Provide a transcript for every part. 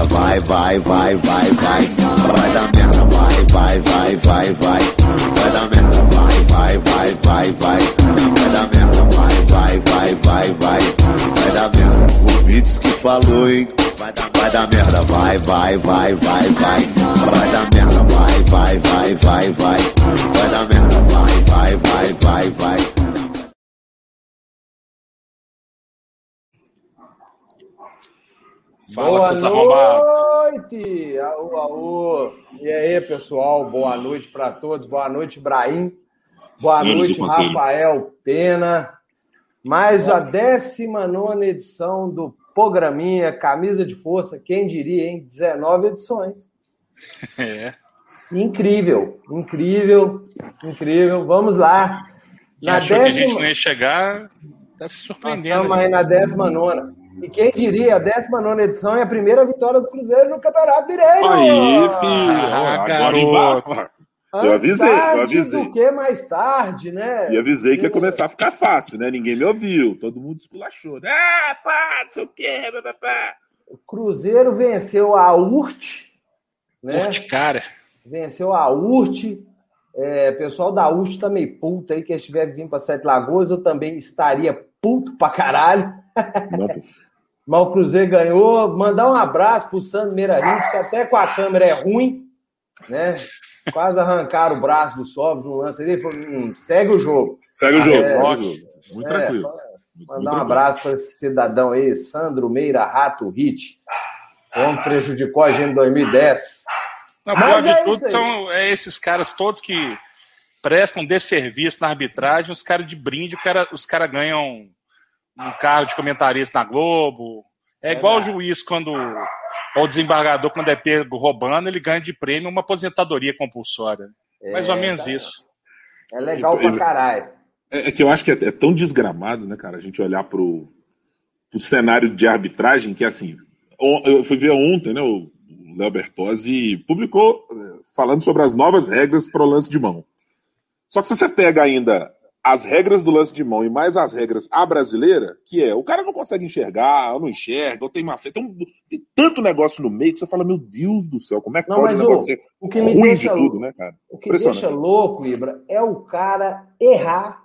merda, vai, vai, vai, vai, vai. Vai dar merda, vai, vai, vai, vai, vai. Vai dar merda, vai, vai, vai, vai, vai. Vai dar merda, vai, vai, vai, vai, vai. Vai dar merda. O que falou, hein? Vai vai dar merda, vai, vai, vai, vai, vai. Vai dar merda, vai, vai, vai, vai, vai. Vai dar merda, vai, vai, vai, vai, vai. Fala, boa seus noite! Aô, aô! E aí, pessoal? Boa noite para todos. Boa noite, Ibrahim. Boa Senhores noite. Rafael Pena. Mais a 19 edição do Programinha Camisa de Força. Quem diria, hein? 19 edições. É. Incrível, incrível, incrível. Vamos lá. Quem achou que a gente não ia chegar, tá se Nós surpreendendo. estamos aí na 19. E quem diria, a 19 edição é a primeira vitória do Cruzeiro no Campeonato Mineiro. Aí, filho. Ah, Agora garoto. embarca. Eu avisei, eu avisei. do que mais tarde, né? E avisei que ia começar a ficar fácil, né? Ninguém me ouviu. Todo mundo esculachou. né? Ah, pá, não sei o quê. pá, pá, pá. O Cruzeiro venceu a URT, né? Curte, cara. Venceu a URT. É, pessoal da URT tá meio puto aí, que eles tiverem vindo para Sete Lagoas, eu também estaria puto pra caralho. Não, pô. Mas o Cruzeiro ganhou. Mandar um abraço pro Sandro Meirahit, que até com a câmera é ruim, né? Quase arrancaram o braço do Sobs no lance ali. Falou, hum, segue o jogo. Segue o jogo. É, jogo. Muito É, tranquilo. Mandar um tranquilo. abraço para esse cidadão aí, Sandro Meira Rato Hit. Como prejudicou a gente em 2010. Não, Mas pior de é tudo são é esses caras todos que prestam desserviço na arbitragem, os caras de brinde, o cara- os caras ganham um carro de comentarista na Globo. É igual o juiz quando. Ou o desembargador, quando é pego roubando, ele ganha de prêmio uma aposentadoria compulsória. Mais ou menos tá. isso. É legal pra caralho. É, é que eu acho que é, é tão desgramado, né, cara, a gente olhar pro, pro cenário de arbitragem que, assim, on- eu fui ver ontem, né, o Léo Bertozzi publicou eh, falando sobre as novas regras para o lance de mão. Só que se você pega ainda as regras do lance de mão e mais as regras a brasileira, que é o cara não consegue enxergar, ou não enxerga, ou tem má fé, tem, um- tem tanto negócio no meio que você fala, meu Deus do céu, como é que Não, pode mas um o- negócio O que me ruim deixa, de tudo, né, cara? o que deixa louco, Ibra, é o cara errar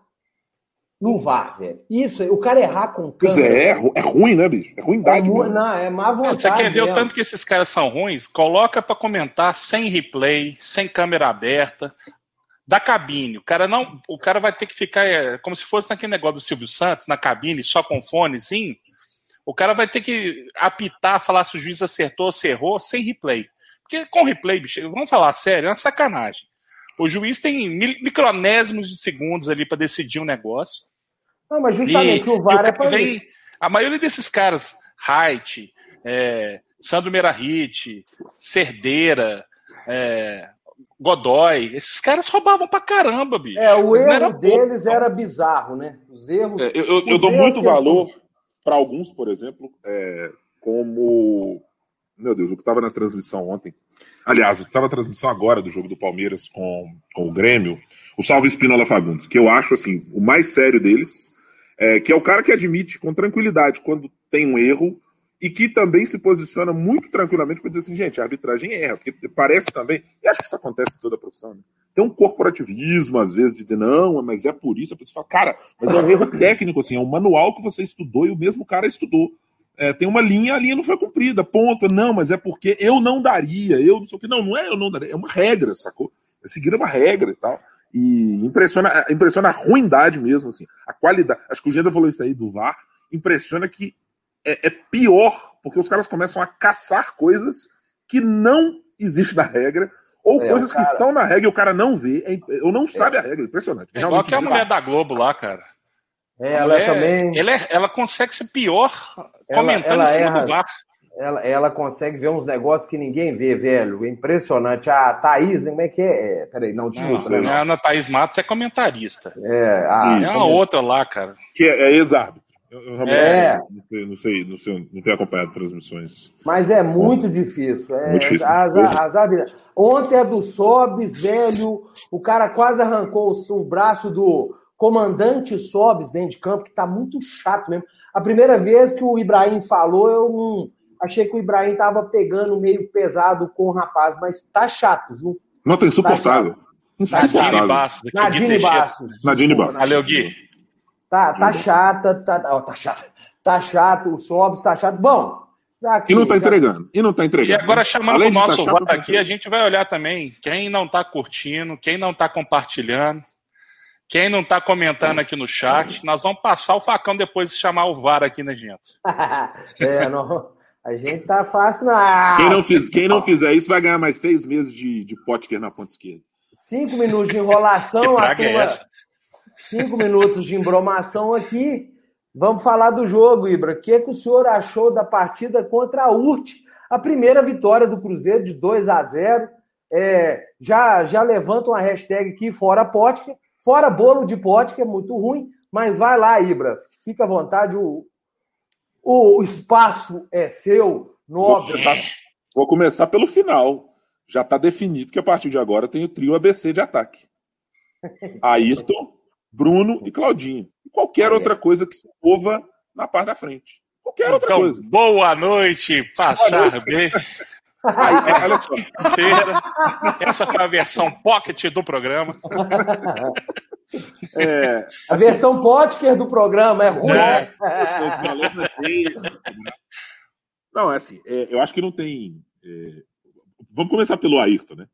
no VAR, velho. Isso, o cara errar com Pois câmera. é, é, ru- é ruim, né, bicho? É é ruindade. mu- mesmo. não, é má vontade. Você quer ver o mesmo. tanto que esses caras são ruins? Coloca pra comentar sem replay, sem câmera aberta, da cabine. O cara não, o cara vai ter que ficar é, como se fosse naquele negócio do Silvio Santos, na cabine, só com fonezinho. O cara vai ter que apitar, falar se o juiz acertou ou se errou, sem replay. Porque com replay, bicho, vamos falar sério, é uma sacanagem. O juiz tem micronésimos de segundos ali pra decidir um negócio. Não, mas justamente o VAR e é pra vem. A maioria desses caras, Haidt, é, Sandro Merahit, Cerdeira, é, Godoy, esses caras roubavam pra caramba, bicho. É, o erro eram deles pouco, era bizarro, né? Os erros. É, eu, eu- eu dou muito que eles valor para alguns, por exemplo, é, como. Meu Deus, o que estava na transmissão ontem. Aliás, o que estava na transmissão agora do jogo do Palmeiras com, com o Grêmio, o Salvo Espinola Fagundes, que eu acho assim, o mais sério deles, é, que é o cara que admite com tranquilidade quando tem um erro e que também se posiciona muito tranquilamente para dizer assim, gente, a arbitragem erra, porque parece também, e acho que isso acontece em toda a profissão, né? tem um corporativismo, às vezes, de dizer, não, mas é por isso. A pessoa fala, cara, mas é um erro técnico, assim, é um manual que você estudou e o mesmo cara estudou. É, tem uma linha, a linha não foi cumprida, ponto. Não, mas é porque eu não daria, eu não sei o que. Não, não é eu não daria, é uma regra, sacou? É seguir uma regra e tal. E impressiona, impressiona a ruindade mesmo, assim, a qualidade. Acho que o Genda falou isso aí do VAR, impressiona que é, é pior, porque os caras começam a caçar coisas que não existem na regra, ou É, coisas cara- que estão na regra e o cara não vê, é, ou não sabe a regra, é impressionante. É igual que a mulher bizarro. da Globo lá, cara. É, ela mulher- também. Ela, é- ela consegue ser pior Ela- comentando ela em cima erra. do VAR. Ela, ela consegue ver uns negócios que ninguém vê, velho. É impressionante. A Thaís, como é que é? é peraí, não, desculpa. Não, né, a Ana Thaís Matos é comentarista. não. É, a, É a outra lá, cara. Que é, é ex-árbitro. Eu, eu realmente É. não, sei, não, sei, não sei, não tenho acompanhado transmissões. Mas é muito difícil. É, Muito difícil. As, as, as- Ontem é do Sobes, velho. O cara quase arrancou o, o braço do comandante Sobes dentro de campo, que tá muito chato mesmo. A primeira vez que o Ibrahim falou, eu não, achei que o Ibrahim tava pegando meio pesado com o rapaz, mas tá chato, viu? Não, tá insuportável. Nadine Bastos. aqui, Gui Nadine. Bastos. Nadine Bastos. Valeu, Gui. Tá, tá chata, tá, ó, tá chato. Tá chato, o Sobs tá chato. Bom, que, E não tá já- entregando. E não tá E entregando. agora, chamando Além o tá nosso chato, VAR tá aqui, a gente vai olhar também quem não tá curtindo, quem não tá compartilhando, quem não tá comentando aqui no chat. Nós vamos passar o facão depois de chamar o VAR aqui, né, gente? é, não, a gente tá fácil, não. Quem não, fiz, quem não fizer isso vai ganhar mais seis meses de, de Potker na ponta esquerda. Cinco minutos de enrolação, Que a é turma- essa? Cinco minutos de embromação aqui. Vamos falar do jogo, Ibra. O que, que o senhor achou da partida contra a URT? A primeira vitória do Cruzeiro de 2 a 0. É, já, já levanta uma hashtag aqui, fora Potker. Fora bolo de Potker, é muito ruim. Mas vai lá, Ibra. Fica à vontade. O, o espaço é seu, Vou nobre. começar, vou começar pelo final. Já está definido que a partir de agora tem o trio ABC de ataque. Ayrton, Bruno e Claudinho. E qualquer outra coisa que se mova na parte da frente. Qualquer outra Então, coisa. boa noite, passar bem. Aí, olha só. Essa foi a versão pocket do programa. É, A versão Potker do programa é ruim. É. cheios. Não, é assim, é, eu acho que não tem. é, Vamos começar pelo Ayrton, né?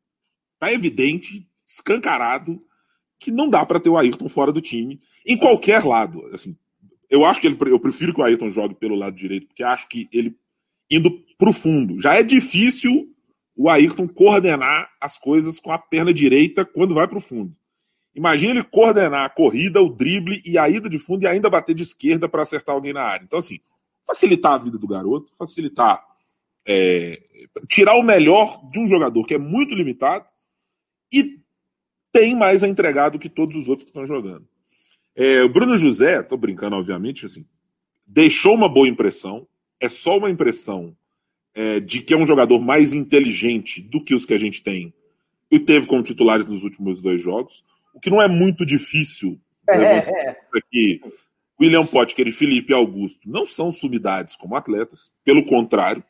Tá evidente, escancarado, que não dá para ter o Ayrton fora do time, em qualquer lado. Assim, eu acho que ele, eu prefiro que o Ayrton jogue pelo lado direito, porque acho que ele indo pro fundo. Já é difícil o Ayrton coordenar as coisas com a perna direita quando vai pro fundo. Imagina ele coordenar a corrida, o drible e a ida de fundo e ainda bater de esquerda para acertar alguém na área. Então, assim, facilitar a vida do garoto, facilitar. é, tirar o melhor de um jogador que é muito limitado e tem mais a entregar do que todos os outros que estão jogando. É, o Bruno José, tô brincando, obviamente, assim, deixou uma boa impressão. É só uma impressão é, de que é um jogador mais inteligente do que os que a gente tem e teve como titulares nos últimos dois jogos, o que não é muito difícil. em É, é. que William Potker e Felipe Augusto não são sumidades como atletas, pelo contrário.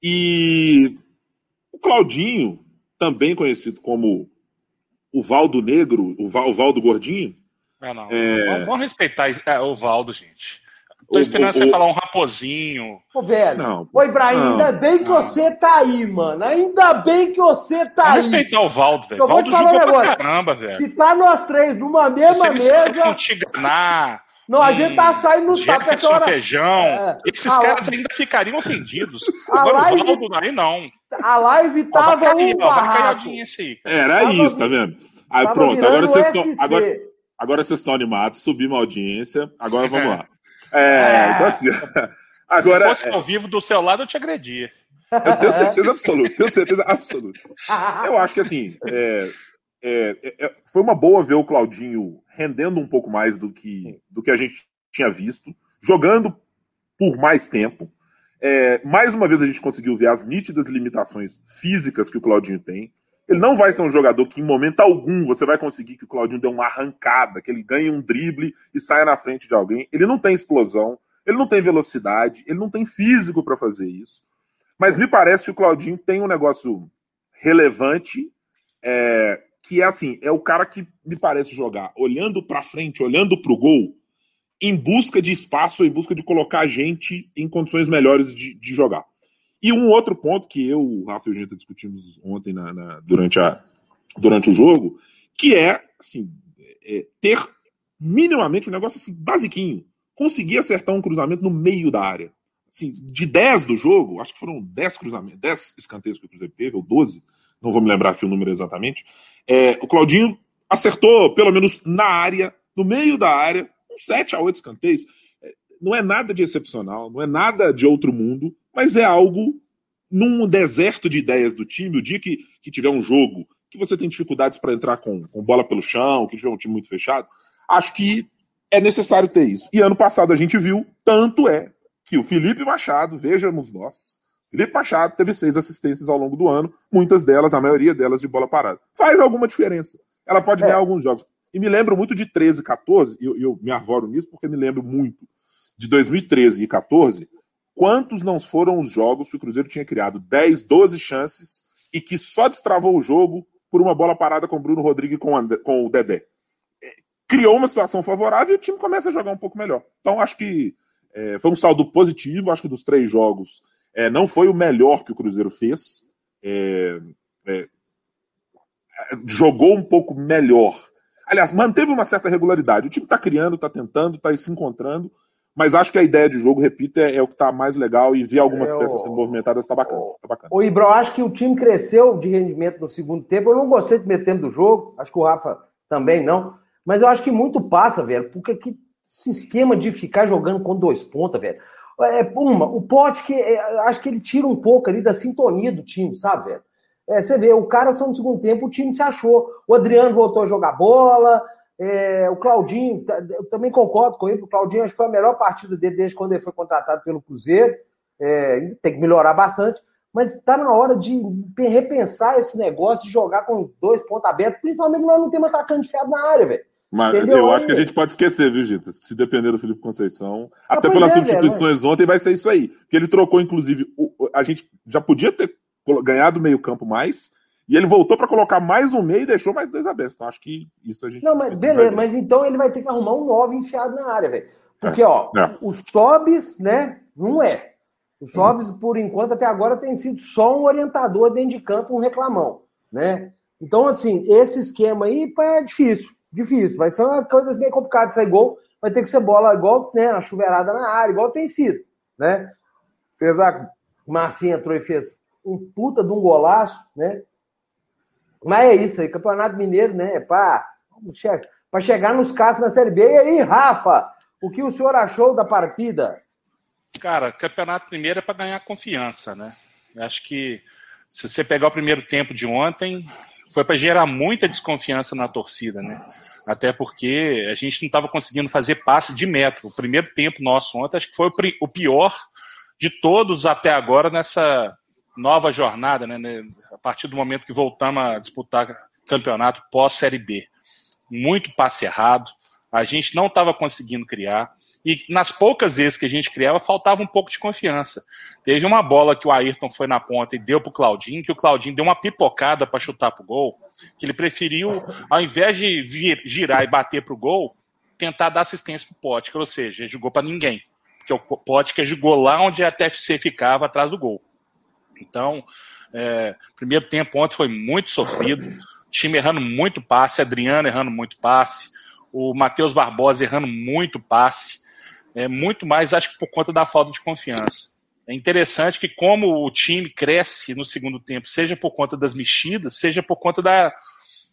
E o Claudinho, também conhecido como o Valdo Negro, o Val- o Valdo Gordinho, Ah, não. É. Vamos, vamos respeitar é, o Valdo, gente. Tô O- esperando o- você o- falar um raposinho. Ô, velho. Não. Ô, Ibrahim, Não. ainda bem que Não. você tá aí, mano. Ainda bem que você tá Vamos aí. respeitar o Valdo, velho. Valdo te jogou pra caramba, velho. Se tá nós três numa Se mesma você me escreve mesa. com Tiganá, Não, a gente tá saindo no tapa essa Jefferson hora. Feijão, É. esses Ah, caras ainda ficariam ofendidos. A Agora live- o Valdo aí não. A live Ó, vai tava cair, um ó, vai cair a barraco. audiência aí. Era Tava isso, tá vendo? Aí pronto, agora vocês estão. Agora, agora vocês estão animados, subimos a audiência. Agora vamos lá. É, então assim. Agora, Se fosse ao vivo do seu lado, eu te agredia. eu tenho certeza absoluta, tenho certeza absoluta. Eu acho que assim, é, é, é, é, foi uma boa ver o Claudinho rendendo um pouco mais do que, do que a gente tinha visto, jogando por mais tempo. É, mais uma vez a gente conseguiu ver as nítidas limitações físicas que o Claudinho tem. Ele não vai ser um jogador que, em momento algum, você vai conseguir que o Claudinho dê uma arrancada, que ele ganhe um drible e saia na frente de alguém. Ele não tem explosão, ele não tem velocidade, ele não tem físico para fazer isso. Mas me parece que o Claudinho tem um negócio relevante, é, que é assim, é o cara que me parece jogar olhando para frente, olhando para o gol, em busca de espaço, em busca de colocar a gente em condições melhores de, de jogar. E um outro ponto que eu, o Rafa e o Genta discutimos ontem na, na- durante, a, durante o jogo, que é, assim, é, ter minimamente um negócio assim, basiquinho. Conseguir acertar um cruzamento no meio da área. Assim, de 10 do jogo, acho que foram 10 cruzamentos, 10 escanteios que o Cruzeiro teve, ou 12, não vou me lembrar aqui o número exatamente. É, o Claudinho acertou, pelo menos na área, no meio da área, uns 7 a 8 escanteios. É, Não é nada de excepcional, não é nada de outro mundo, mas é algo num deserto de ideias do time. O dia que, que tiver um jogo que você tem dificuldades para entrar com, com bola pelo chão, que tiver um time muito fechado, acho que é necessário ter isso. E ano passado a gente viu, tanto é que o Felipe Machado, vejamos nós, Felipe Machado teve seis assistências ao longo do ano, muitas delas, a maioria delas de bola parada. Faz alguma diferença. Ela pode É. ganhar alguns jogos. E me lembro muito de 13 e 14, e eu, eu me arvoro nisso porque me lembro muito de 2013 e 14, quantos não foram os jogos que o Cruzeiro tinha criado 10, 12 chances e que só destravou o jogo por uma bola parada com o Bruno Rodrigues e com, com o Dedé. É, criou uma situação favorável e o time começa a jogar um pouco melhor. Então, acho que é, foi um saldo positivo. Acho que dos três jogos é, não foi o melhor que o Cruzeiro fez. É, é jogou um pouco melhor. Aliás, manteve uma certa regularidade. O time está criando, está tentando, está se encontrando. Mas acho que a ideia de jogo, repito, é, é o que está mais legal e ver algumas é, peças sendo movimentadas está bacana, tá bacana. O Ibro, acho que o time cresceu de rendimento no segundo tempo. Eu não gostei de meter do jogo, acho que o Rafa também não. Mas eu acho que muito passa, velho, porque que esse esquema de ficar jogando com dois pontas, velho. É, uma, o Pote que é, acho que ele tira um pouco ali da sintonia do time, sabe, velho? É, você vê, o cara só no segundo tempo o time se achou. O Adriano voltou a jogar bola, é, o Claudinho, eu também concordo com ele, o Claudinho acho que foi a melhor partida dele desde quando ele foi contratado pelo Cruzeiro. É, tem que melhorar bastante, mas está na hora de repensar esse negócio de jogar com dois pontos abertos, principalmente nós não temos atacante enfiado na área, velho. Mas Entendeu? eu acho que a gente pode esquecer, viu, Gitas? Que se depender do Felipe Conceição, ah, até pelas é, substituições velho, ontem, vai ser isso aí. Porque ele trocou, inclusive, o, a gente já podia ter ganhado meio campo mais, e ele voltou para colocar mais um meio e deixou mais dois abertos. Então acho que isso a gente. Não, mas beleza, mas então ele vai ter que arrumar um 9 enfiado na área, velho. Porque, é, ó, é. os Sobs, né, não é. Os Sobs, por enquanto, até agora, tem sido só um orientador dentro de campo, um reclamão, né? Então, assim, esse esquema aí é difícil, difícil. Vai ser uma coisa bem complicada sair gol. Vai ter que ser bola igual, né, a chuveirada na área, igual tem sido, né? Fez a Marcinha entrou e fez um puta de um golaço, né? Mas é isso aí, Campeonato Mineiro, né? É para chegar nos casos na Série B. E aí, Rafa, o que o senhor achou da partida? Cara, Campeonato Mineiro é para ganhar confiança, né? Acho que se você pegar o primeiro tempo de ontem, foi para gerar muita desconfiança na torcida, né? Até porque a gente não estava conseguindo fazer passe de metro. O primeiro tempo nosso ontem, acho que foi o pior de todos até agora nessa nova jornada, né, a partir do momento que voltamos a disputar campeonato pós-Série B. Muito passe errado, a gente não estava conseguindo criar, e nas poucas vezes que a gente criava, faltava um pouco de confiança. Teve uma bola que o Ayrton foi na ponta e deu para o Claudinho, que o Claudinho deu uma pipocada para chutar para o gol, que ele preferiu, ao invés de vir, girar e bater para o gol, tentar dar assistência para o Pote, ou seja, ele jogou para ninguém. Porque o que jogou lá onde a TFC ficava, atrás do gol. Então, é, primeiro tempo ontem foi muito sofrido, time errando muito passe, Adriano errando muito passe, o Matheus Barbosa errando muito passe, é, muito mais acho que por conta da falta de confiança. É interessante que como o time cresce no segundo tempo, seja por conta das mexidas, seja por conta da,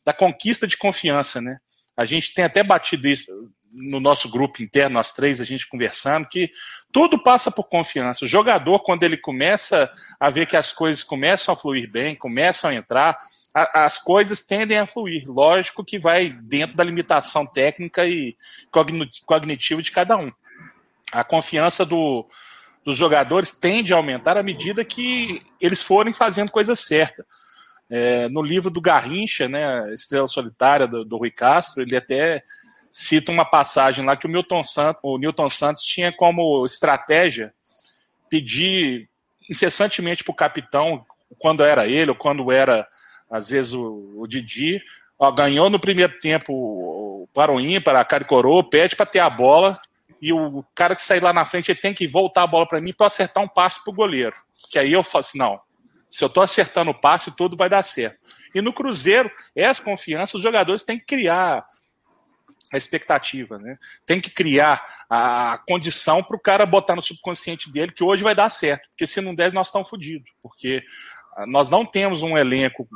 da conquista de confiança, né? A gente tem até batido isso, no nosso grupo interno, nós três, a gente conversando, que tudo passa por confiança. O jogador, quando ele começa a ver que as coisas começam a fluir bem, começam a entrar, a, as coisas tendem a fluir. Lógico que vai dentro da limitação técnica e cognitiva de cada um. A confiança do, dos jogadores tende a aumentar à medida que eles forem fazendo coisa certa. É, no livro do Garrincha, né, Estrela Solitária, do, do Rui Castro, ele até cita uma passagem lá que o Milton Santos, o Newton Santos tinha como estratégia pedir incessantemente para o capitão, quando era ele ou quando era, às vezes, o, o Didi, ó, ganhou no primeiro tempo para o ímpar, a cara coroa, pede para ter a bola e o cara que sair lá na frente ele tem que voltar a bola para mim para acertar um passe para o goleiro. Que aí eu falo assim, não, se eu estou acertando o passe, tudo vai dar certo. E no Cruzeiro, essa confiança, os jogadores têm que criar a expectativa, né? Tem que criar a condição para o cara botar no subconsciente dele que hoje vai dar certo, porque se não der, nós estamos fodidos, porque ah, nós não temos um elenco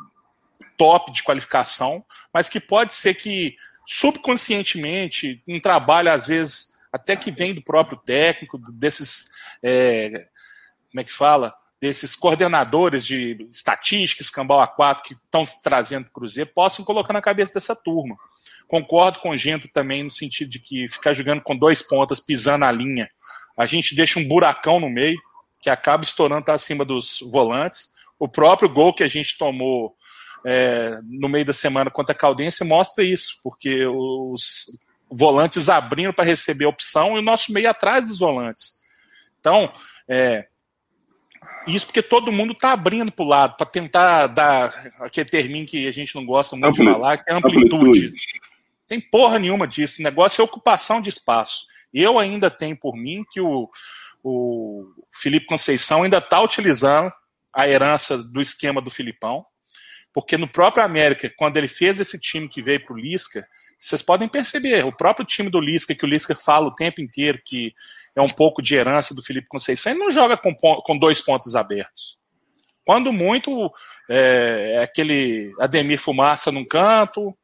top de qualificação, mas que pode ser que subconscientemente, um trabalho às vezes até que vem do próprio técnico, desses, é, como é que fala, desses coordenadores de estatística, escambau A4, que estão trazendo para o Cruzeiro, possam colocar na cabeça dessa turma. Concordo com o Gento também no sentido de que ficar jogando com dois pontas, pisando a linha, a gente deixa um buracão no meio, que acaba estourando para cima dos volantes. O próprio gol que a gente tomou é, no meio da semana contra a Caldense mostra isso, porque os volantes abrindo para receber a opção e o nosso meio atrás dos volantes. Então, é, isso porque todo mundo está abrindo para o lado, para tentar dar aquele termino que a gente não gosta muito Ampli... de falar, que é amplitude. amplitude. Tem porra nenhuma disso. O negócio é ocupação de espaço. Eu ainda tenho por mim que o, o Felipe Conceição ainda está utilizando a herança do esquema do Filipão, porque no próprio América, quando ele fez esse time que veio para o Lisca, vocês podem perceber, o próprio time do Lisca, que o Lisca fala o tempo inteiro que é um pouco de herança do Felipe Conceição, ele não joga com, com dois pontos abertos. Quando muito, é, é aquele Ademir Fumaça num canto,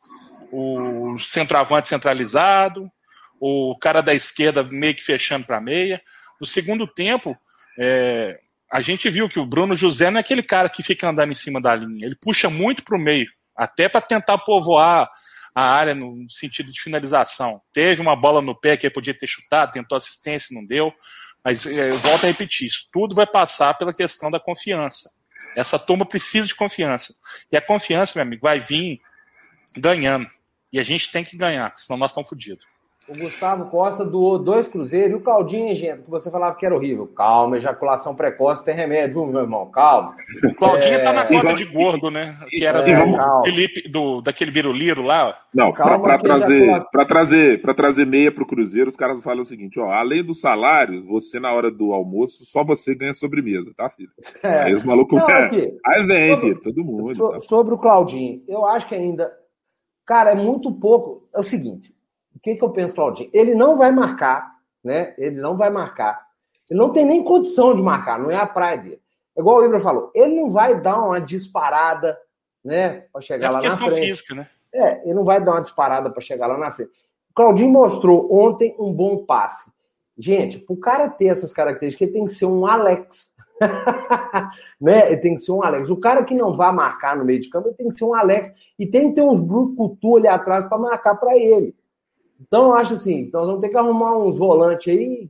o centroavante centralizado, o cara da esquerda meio que fechando para a meia. No segundo tempo, é, a gente viu que o Bruno José não é aquele cara que fica andando em cima da linha, ele puxa muito para o meio, até para tentar povoar a área no sentido de finalização. Teve uma bola no pé que ele podia ter chutado, tentou assistência, não deu. Mas é, eu volto a repetir, isso tudo vai passar pela questão da confiança. Essa turma precisa de confiança. E a confiança, meu amigo, vai vir ganhando. E a gente tem que ganhar, senão nós estamos fodidos. O Gustavo Costa doou dois cruzeiros e o Claudinho, gente, que você falava que era horrível. Calma, ejaculação precoce tem remédio, viu, meu irmão? Calma. O Claudinho é... tá na conta de gordo, né? Que era é, do Felipe, do, daquele biruliro lá. Não, para trazer, ejaculação... trazer, pra trazer meia pro Cruzeiro, os caras falam o seguinte: ó, além do salário, você na hora do almoço, só você ganha sobremesa, tá, filho? É. Aí os malucos. Não, aqui, Aí vem, sobre, filho, todo mundo. So, tá. Sobre o Claudinho, eu acho que ainda. Cara, é muito pouco. É o seguinte o que, que eu penso, Claudinho? Ele não vai marcar, né? Ele não vai marcar. Ele não tem nem condição de marcar, não é a praia dele. É igual o Ibra falou, ele não vai dar uma disparada, né? Para chegar é lá na frente. Física, né? É, ele não vai dar uma disparada para chegar lá na frente. Claudinho mostrou ontem um bom passe. Gente, para o cara ter essas características, ele tem que ser um Alex. né? Ele tem que ser um Alex. O cara que não vai marcar no meio de campo, ele tem que ser um Alex. E tem que ter uns Brucutu ali atrás para marcar para ele. Então, eu acho assim, então nós vamos ter que arrumar uns volantes aí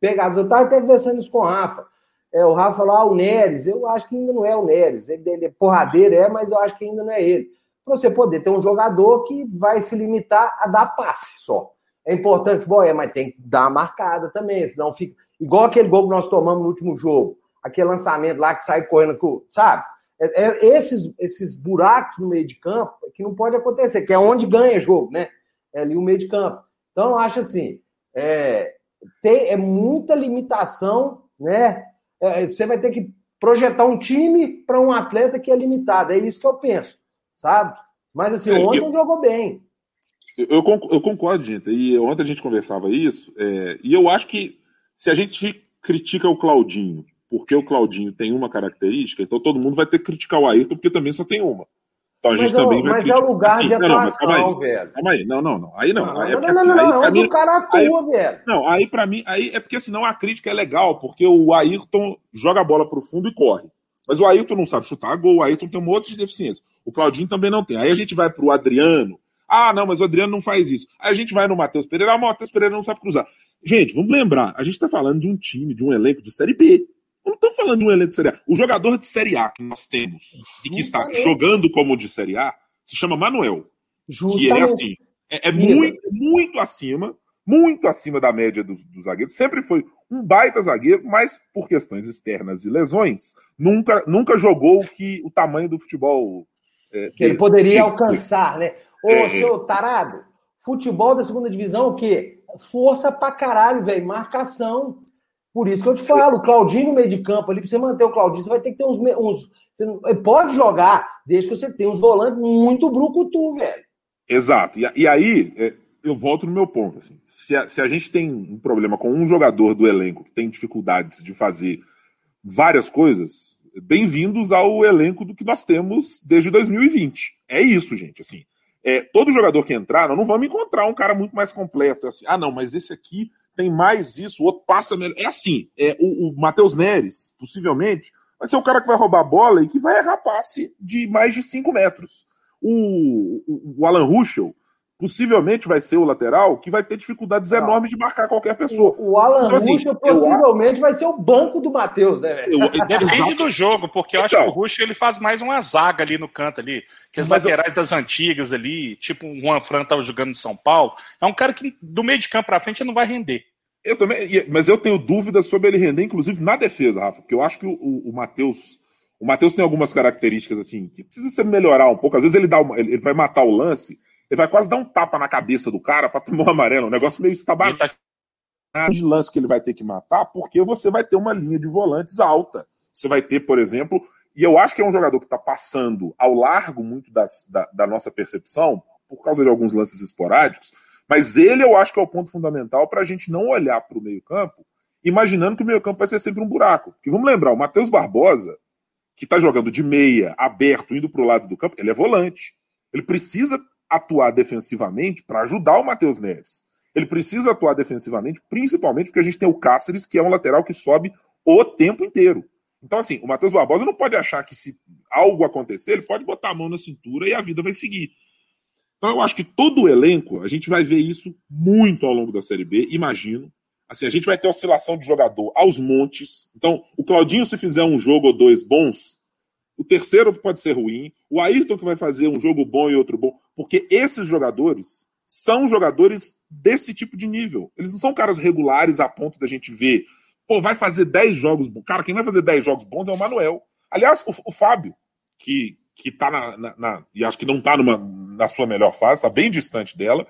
pegados. Eu estava até conversando isso com o Rafa. É, o Rafa falou, ah, o Neres. Eu acho que ainda não é o Neres. Ele, é porradeiro, é, mas eu acho que ainda não é ele. Para você poder ter um jogador que vai se limitar a dar passe só. É importante, bom, é, mas tem que dar uma marcada também, senão fica. Igual aquele gol que nós tomamos no último jogo. Aquele lançamento lá que sai correndo, sabe? É, é, esses, esses buracos no meio de campo que não pode acontecer, que é onde ganha jogo, né? É ali o meio de campo. Então, eu acho assim, é, tem, é muita limitação, né? É, você vai ter que projetar um time para um atleta que é limitado. É isso que eu penso, sabe? Mas assim, é, ontem eu, jogou bem. Eu, eu concordo, gente. E ontem a gente conversava isso, é, e eu acho que se a gente critica o Claudinho porque o Claudinho tem uma característica, então todo mundo vai ter que criticar o Ayrton porque também só tem uma. Então a gente mas, é também vai Mas é o lugar assim, de atuação, não, não, velho. Calma aí, não, não, não. Aí não. Não, aí é não, assim, não, não, não, onde o cara atua, aí, velho. Não, aí pra mim, aí é porque senão a crítica é legal, porque o Ayrton joga a bola pro fundo e corre. Mas o Ayrton não sabe chutar gol, o Ayrton tem um monte de deficiência. O Claudinho também não tem. Aí a gente vai pro Adriano. Ah, não, mas o Adriano não faz isso. Aí a gente vai no Matheus Pereira, ah, o Matheus Pereira não sabe cruzar. Gente, vamos lembrar, a gente tá falando de um time, de um elenco de Série B. Não estamos falando de um elenco de Série A. O jogador de Série A que nós temos e que está jogando como de Série A se chama Manuel. Justamente. Que é assim, é, é muito, muito acima, muito acima da média dos, dos, zagueiros. Sempre foi um baita zagueiro, mas por questões externas e lesões, nunca, nunca jogou o que o tamanho do futebol. É, que ele poderia alcançar, né? Ô, é, seu tarado, futebol da segunda divisão, o quê? Força pra caralho, velho. Marcação. Por isso que eu te falo, o Claudinho no meio de campo ali, pra você manter o Claudinho, você vai ter que ter uns, uns você não, pode jogar, desde que você tenha uns volantes muito brucutu, velho. Exato. E, e aí, é, eu volto no meu ponto. Assim. Se, a, se a gente tem um problema com um jogador do elenco que tem dificuldades de fazer várias coisas, bem-vindos ao elenco do que nós temos desde 2020. É isso, gente. Assim, é, todo jogador que entrar, nós não vamos encontrar um cara muito mais completo. Assim, ah, não, mas esse aqui tem mais isso, o outro passa melhor. É assim, é, o, o Matheus Neres, possivelmente, vai ser o cara que vai roubar a bola e que vai errar passe de mais de 5 metros. O, o, o, Alan Ruschel possivelmente vai ser o lateral que vai ter dificuldades enormes de marcar qualquer pessoa. O, o Alan então, assim, Ruschel possivelmente eu... vai ser o banco do Matheus, né, velho? Depende do jogo, porque eu acho então, que o Ruschel ele faz mais uma zaga ali no canto ali, que as laterais eu... das antigas ali, tipo o Juan Fran estava jogando em São Paulo, é um cara que do meio de campo para frente não vai render. Eu também, mas eu tenho dúvidas sobre ele render, inclusive na defesa, Rafa, porque eu acho que o, o, o Matheus. O Matheus tem algumas características assim que precisa ser melhorar um pouco. Às vezes ele dá uma, ele, vai matar o lance, ele vai quase dar um tapa na cabeça do cara para tomar um amarelo, um negócio meio estabanado. Tá... de lance que ele vai ter que matar, porque você vai ter uma linha de volantes alta. Você vai ter, por exemplo, e eu acho que é um jogador que está passando ao largo muito das, da, da nossa percepção, por causa de alguns lances esporádicos, mas ele eu acho que é o ponto fundamental para a gente não olhar para o meio-campo imaginando que o meio-campo vai ser sempre um buraco. Porque vamos lembrar, o Matheus Barbosa, que está jogando de meia, aberto, indo para o lado do campo, ele é volante. Ele precisa atuar defensivamente para ajudar o Matheus Neves. Ele precisa atuar defensivamente, principalmente porque a gente tem o Cáceres, que é um lateral que sobe o tempo inteiro. Então, assim, o Matheus Barbosa não pode achar que se algo acontecer, ele pode botar a mão na cintura e a vida vai seguir. Então, eu acho que todo o elenco, a gente vai ver isso muito ao longo da Série B, imagino. Assim, a gente vai ter oscilação de jogador aos montes. Então, o Claudinho, se fizer um jogo ou dois bons, o terceiro pode ser ruim. O Ayrton, que vai fazer um jogo bom e outro bom. Porque esses jogadores são jogadores desse tipo de nível. Eles não são caras regulares a ponto da gente ver Pô, vai fazer 10 jogos bons. Cara, quem vai fazer 10 jogos bons é o Manuel. Aliás, o, o Fábio, que, que tá na, na, na, E acho que não tá numa, na sua melhor fase, tá bem distante dela.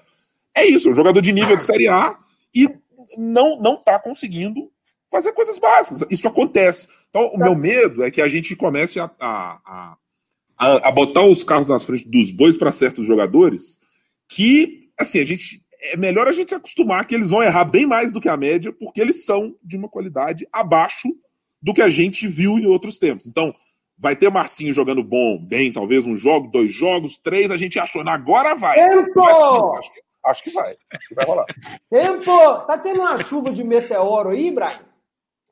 É isso, é um jogador de nível de Série A e não, não tá conseguindo fazer coisas básicas. Isso acontece. Então, o meu medo é que a gente comece a, a, a, a botar os carros nas frente dos bois para certos jogadores que, assim, a gente é melhor a gente se acostumar que eles vão errar bem mais do que a média, porque eles são de uma qualidade abaixo do que a gente viu em outros tempos. Então, vai ter Marcinho jogando bom, bem, talvez um jogo, dois jogos, três, a gente achou, agora vai. Tempo! acho, que, acho que vai. Acho que vai rolar. Tempo! Tá tendo uma chuva de meteoro aí, Brian?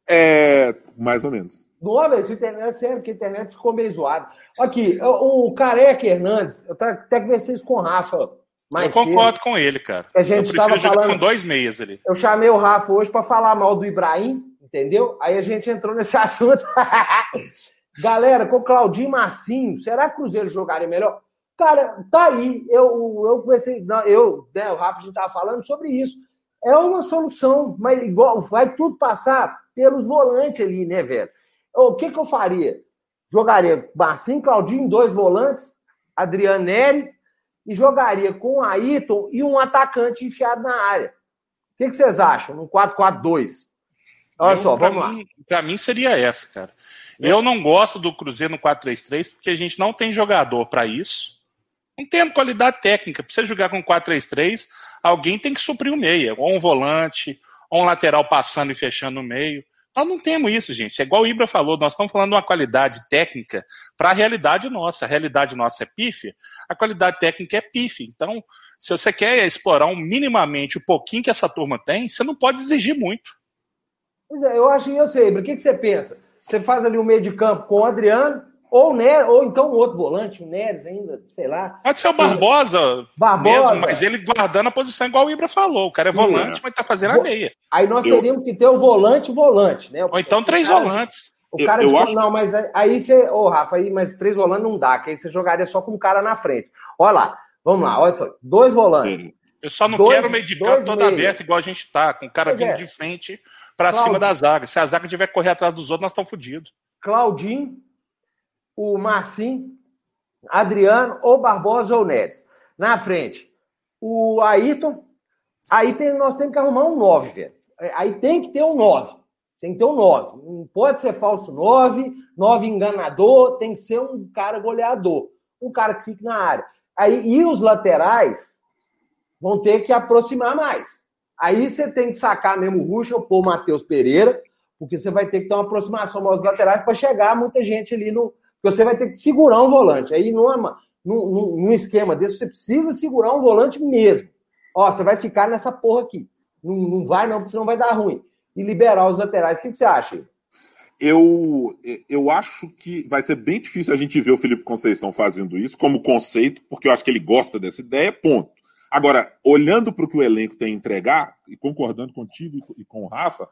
É, mais ou menos. Não, velho, internet é sério, porque a internet ficou meio zoada. Aqui, o Careca Hernandes, eu até que ver isso com o Rafa mais eu concordo cedo, com ele, cara. A gente eu prefiro falando, com dois meias ali. Eu chamei o Rafa hoje para falar mal do Ibrahim, entendeu? Aí a gente entrou nesse assunto. Galera, com o Claudinho Massinho, será que o Cruzeiro jogaria melhor? Cara, tá aí. Eu, eu comecei. Eu, né, o Rafa, a gente tava falando sobre isso. É uma solução, mas igual vai tudo passar pelos volantes ali, né, velho? O que, que eu faria? Jogaria Massinho, Claudinho, dois volantes, Adriano Neri, e jogaria com o Ayrton e um atacante enfiado na área. O que, que vocês acham? No 4-4-2. Olha eu, só, vamos mim, lá. Para mim seria essa, cara. É. Eu não gosto do Cruzeiro no 4-3-3 porque a gente não tem jogador para isso. Não tem qualidade técnica. Para você jogar com 4-3-3, alguém tem que suprir o meia. Ou um volante, ou um lateral passando e fechando no meio. Nós não temos isso, gente. É igual o Ibra falou, nós estamos falando de uma qualidade técnica para a realidade nossa. A realidade nossa é pífia, a qualidade técnica é pífia. Então, se você quer explorar um, minimamente o pouquinho que essa turma tem, você não pode exigir muito. Pois é, eu acho eu sei, Ibra. O que, que você pensa? Você faz ali um meio de campo com o Adriano, ou, Neres, ou então um outro volante, o Neres ainda, sei lá. Pode ser o Barbosa, Barbosa. mesmo, mas ele guardando a posição igual o Ibra falou. O cara é volante, Sim. mas tá fazendo a meia. Aí nós eu... teríamos que ter o volante volante, né? Ou então três cara, volantes. O cara eu, eu acho... não, mas aí você, ô oh, Rafa, aí, mas três volantes não dá, que aí você jogaria só com um cara na frente. Olha lá, vamos lá, olha só, dois volantes. Eu só não dois, quero o meio de campo todo meios. aberto igual a gente tá, com o cara pois vindo é. de frente para cima da zaga. Se a zaga tiver que correr atrás dos outros, nós estamos fodidos. Claudinho, o Marcinho, Adriano, ou Barbosa ou Neres. Na frente, o Ayrton. Aí tem, nós temos que arrumar um 9, velho. Aí tem que ter um 9. Tem que ter um 9. Não pode ser falso 9, 9 enganador, tem que ser um cara goleador. Um cara que fique na área. Aí, e os laterais vão ter que aproximar mais. Aí você tem que sacar mesmo o ou pôr o Matheus Pereira, porque você vai ter que ter uma aproximação aos laterais para chegar muita gente ali no, você vai ter que segurar um volante. Aí numa, num, num esquema desse, você precisa segurar um volante mesmo. Ó, você vai ficar nessa porra aqui. Não, não vai, não, porque senão vai dar ruim. E liberar os laterais. O que, que você acha? Eu, eu acho que vai ser bem difícil a gente ver o Felipe Conceição fazendo isso como conceito, porque eu acho que ele gosta dessa ideia, ponto. Agora, olhando para o que o elenco tem a entregar, e concordando contigo e com o Rafa,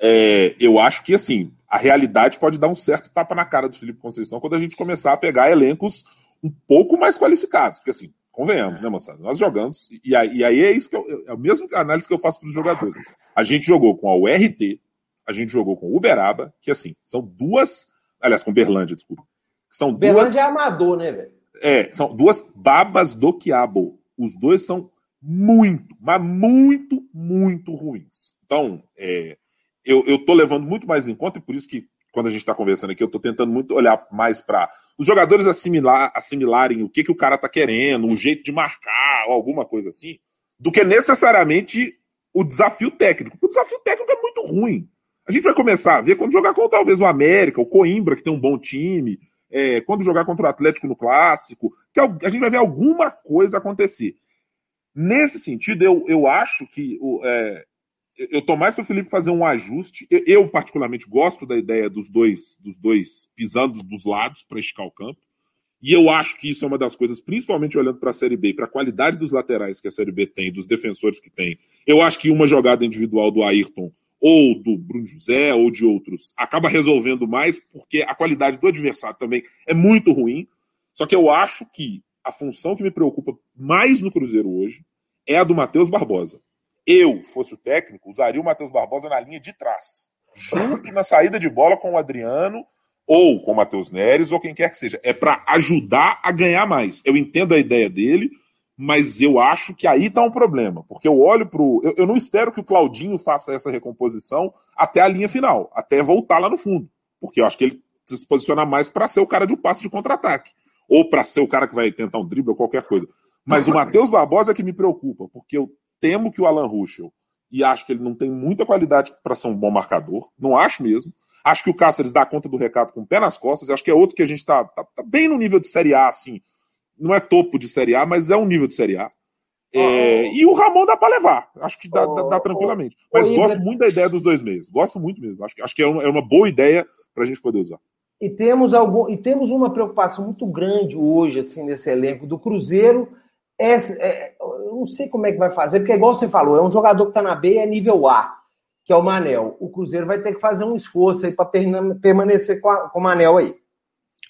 é, eu acho que assim a realidade pode dar um certo tapa na cara do Felipe Conceição quando a gente começar a pegar elencos um pouco mais qualificados. Porque assim, Convenhamos, né, moçada? Nós jogamos, e aí, e aí é isso que eu, é a mesma análise que eu faço para os jogadores. A gente jogou com a URT, a gente jogou com o Uberaba, que assim, são duas. Aliás, com Berlândia, desculpa. São Berlândia duas. é amador, né, velho? É, são duas babas do quiabo. Os dois são muito, mas muito, muito ruins. Então, é, eu, tô levando muito mais em conta, e por isso que quando a gente está conversando aqui, eu estou tentando muito olhar mais para os jogadores assimilar, assimilarem o que, que o cara está querendo, o jeito de marcar, ou alguma coisa assim, do que necessariamente o desafio técnico. O desafio técnico é muito ruim. A gente vai começar a ver quando jogar com talvez o América, o Coimbra, que tem um bom time, é, quando jogar contra o Atlético no Clássico, que a gente vai ver alguma coisa acontecer. Nesse sentido, eu, eu acho que é, eu tô mais para o Felipe fazer um ajuste. Eu, particularmente gosto da ideia dos dois, dos dois pisando dos lados para esticar o campo. E eu acho que isso é uma das coisas, principalmente olhando para a Série B, para a qualidade dos laterais que a Série B tem, dos defensores que tem. Eu acho que uma jogada individual do Ayrton ou do Bruno José ou de outros acaba resolvendo mais, porque a qualidade do adversário também é muito ruim. Só que eu acho que a função que me preocupa mais no Cruzeiro hoje é a do Matheus Barbosa eu fosse o técnico, usaria o Matheus Barbosa na linha de trás, junto na saída de bola com o Adriano ou com o Matheus Neres ou quem quer que seja. É para ajudar a ganhar mais. Eu entendo a ideia dele, mas eu acho que aí está um problema, porque eu olho para eu, eu não espero que o Claudinho faça essa recomposição até a linha final, até voltar lá no fundo, porque eu acho que ele precisa se posicionar mais para ser o cara de um passe de contra-ataque, ou para ser o cara que vai tentar um drible ou qualquer coisa. Mas o Matheus Barbosa é que me preocupa, porque eu temo que o Alan Ruschel, e acho que ele não tem muita qualidade para ser um bom marcador, não acho mesmo. Acho que o Cáceres dá conta do recado com o pé nas costas, acho que é outro que a gente está tá, tá bem no nível de Série A, assim. Não é topo de Série A, mas é um nível de Série A. É, oh, e o Ramon dá para levar, acho que dá, oh, dá, dá tranquilamente. Mas oh, gosto muito da ideia dos dois meses, gosto muito mesmo. Acho, acho que é uma, é uma boa ideia para a gente poder usar. E temos, algum, e temos uma preocupação muito grande hoje, assim, nesse elenco do Cruzeiro. É, é, eu não sei como é que vai fazer, porque, igual você falou, é um jogador que está na B, é nível A, que é o Manel. O Cruzeiro vai ter que fazer um esforço aí para permanecer com, a, com o Manel aí.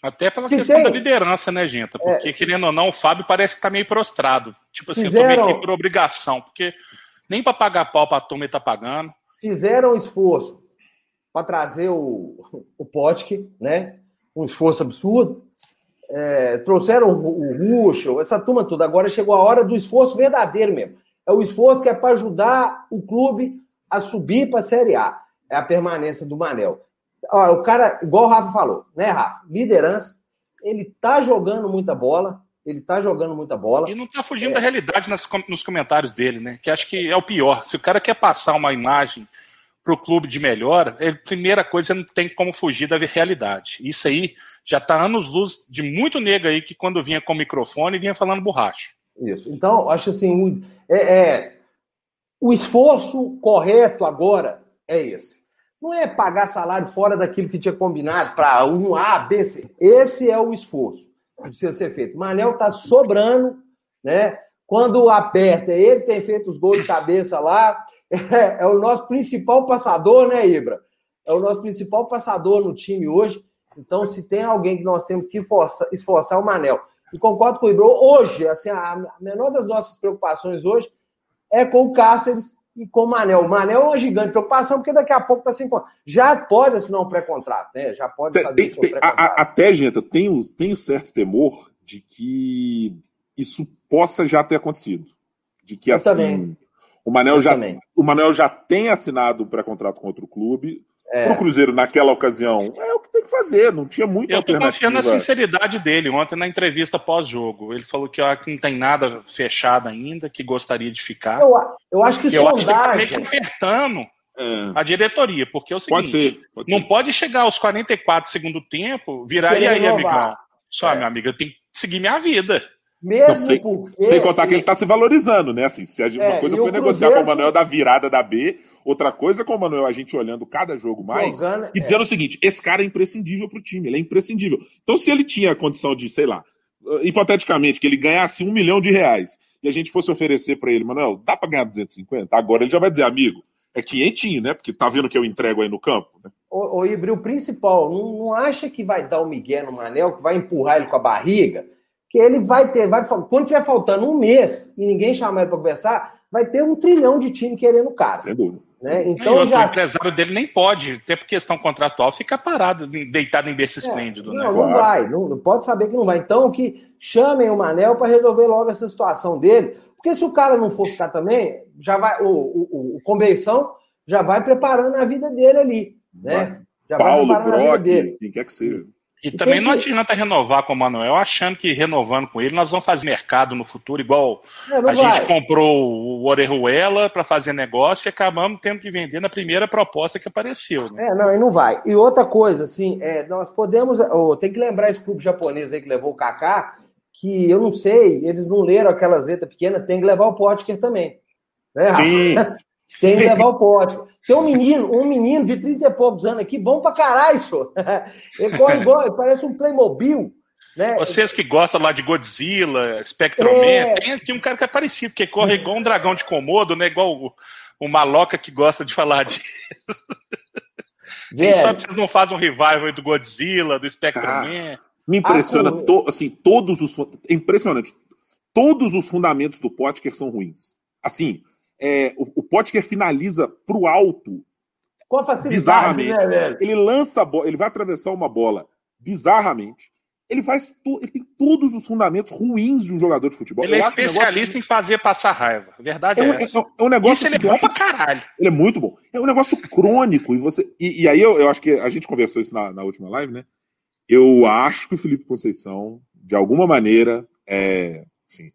Até pela questão tem... da liderança, né, gente? É, porque, é, querendo ou não, o Fábio parece que está meio prostrado. Tipo assim, fizeram... eu tô meio aqui por obrigação, porque nem para pagar pau para a turma ele tá pagando. Fizeram um esforço para trazer o, o Potk, né? Um esforço absurdo é, trouxeram o, Ruschel, essa turma toda. Agora chegou a hora do esforço verdadeiro mesmo. É o esforço que é para ajudar o clube a subir para a Série A. É a permanência do Manel. Ó, o cara, igual o Rafa falou, né, Rafa? Liderança. Ele tá jogando muita bola. Ele tá jogando muita bola. E não tá fugindo é. da realidade nas, nos comentários dele, né? Que acho que é o pior. Se o cara quer passar uma imagem para o clube de melhora, ele, primeira coisa, não tem como fugir da realidade. Isso aí já está anos luz de muito nega aí que quando vinha com o microfone vinha falando borracha. Isso. Então, acho assim, é, é, o esforço correto agora é esse. Não é pagar salário fora daquilo que tinha combinado para um A, B, C. Esse é o esforço que precisa ser feito. Manel está sobrando, né? Quando aperta, ele tem feito os gols de cabeça lá, é, é, o nosso principal passador, né, Ibra? É o nosso principal passador no time hoje. Então, se tem alguém que nós temos que esforçar, esforçar é o Manel. E concordo com o Ibra. Hoje, assim, a menor das nossas preocupações hoje é com o Cáceres e com o Manel. O Manel é uma gigante preocupação, porque daqui a pouco está sem Já pode assinar um pré-contrato, né? Já pode fazer tem, tem, a, Até, gente, eu tenho, tenho certo temor de que isso possa já ter acontecido. De que, eu assim, também. O Manel, já, o Manel já tem assinado o pré-contrato com outro clube. É. Para o Cruzeiro, naquela ocasião, é o que tem que fazer, não tinha muita Eu estou confiando na sinceridade dele. Ontem, na entrevista pós-jogo, ele falou que, ó, que não tem nada fechado ainda, que gostaria de ficar. Eu, eu acho que eu sondagem... acho que tá meio que apertando é. a diretoria, porque é o seguinte: pode ser, pode não ser. pode chegar aos 44 segundo tempo, virar e aí, amigão. Só, é. minha amiga, eu tenho que seguir minha vida. Mesmo sem, porque... sem contar que ele está se valorizando, né? Assim, se gente, é, uma coisa foi negociar com o Manuel da virada da B, outra coisa com o Manuel a gente olhando cada jogo mais Jogando, e dizendo é. o seguinte: esse cara é imprescindível para o time, ele é imprescindível. Então, se ele tinha a condição de, sei lá, hipoteticamente, que ele ganhasse um milhão de reais e a gente fosse oferecer para ele, Manuel, dá para ganhar 250? Agora ele já vai dizer, amigo, é quinhentinho, né? Porque tá vendo que eu entrego aí no campo, né? Ô, ô Ibri, o principal, não, não acha que vai dar o Miguel no Manel, que vai empurrar ele com a barriga? Que ele vai ter, vai, quando tiver faltando um mês e ninguém chamar ele para conversar, vai ter um trilhão de time querendo o cara. Sem dúvida. Né? Então e já... O empresário dele nem pode, até por questão contratual, ficar parado, deitado em berço é, esplêndido. Não, né? não vai, não, não, pode saber que não vai. Então que chamem o Manel para resolver logo essa situação dele, porque se o cara não for ficar também, já vai o, o, o convenção já vai preparando a vida dele ali, né? Já Paulo, Brock, quem quer que seja. E também não adianta renovar com o Manuel achando que renovando com ele nós vamos fazer mercado no futuro, igual é, a vai. gente comprou o Orejuela para fazer negócio e acabamos tendo que vender na primeira proposta que apareceu. Né? É, não, e não vai. E outra coisa, assim, é, nós podemos. Oh, tem que lembrar esse clube japonês aí que levou o Kaká, que eu não sei, eles não leram aquelas letras pequenas, tem que levar o Potker também. Né, Sim. Tem que levar o Potker. Tem um menino, um menino de 30 e poucos anos aqui, bom pra caralho, senhor. Ele corre igual, ele parece um Playmobil. Né? Vocês que gostam lá de Godzilla, Spectrum é... tem aqui um cara que é parecido, que corre igual um dragão de Komodo, né? Igual o, o Maloca que gosta de falar disso. Quem sabe vocês não fazem um revival do Godzilla, do Spectrum ah, Man? Me impressiona, ah, to, assim, todos os. É impressionante. Todos os fundamentos do Potker são ruins. Assim, é, o, o Potker finaliza pro alto. Com facilidade, bizarramente. Né, velho? Ele lança a bola, ele vai atravessar uma bola bizarramente. Ele faz ele tem todos os fundamentos ruins de um jogador de futebol. Ele é especialista em fazer passar raiva. A verdade é, é, um, essa. é, é um negócio. Isso ele é bom pra caralho. Ele é muito bom. É um negócio crônico. E, você, e, e aí eu, eu, acho que a gente conversou isso na, na última live, né? Eu acho que o Felipe Conceição, de alguma maneira, é, assim,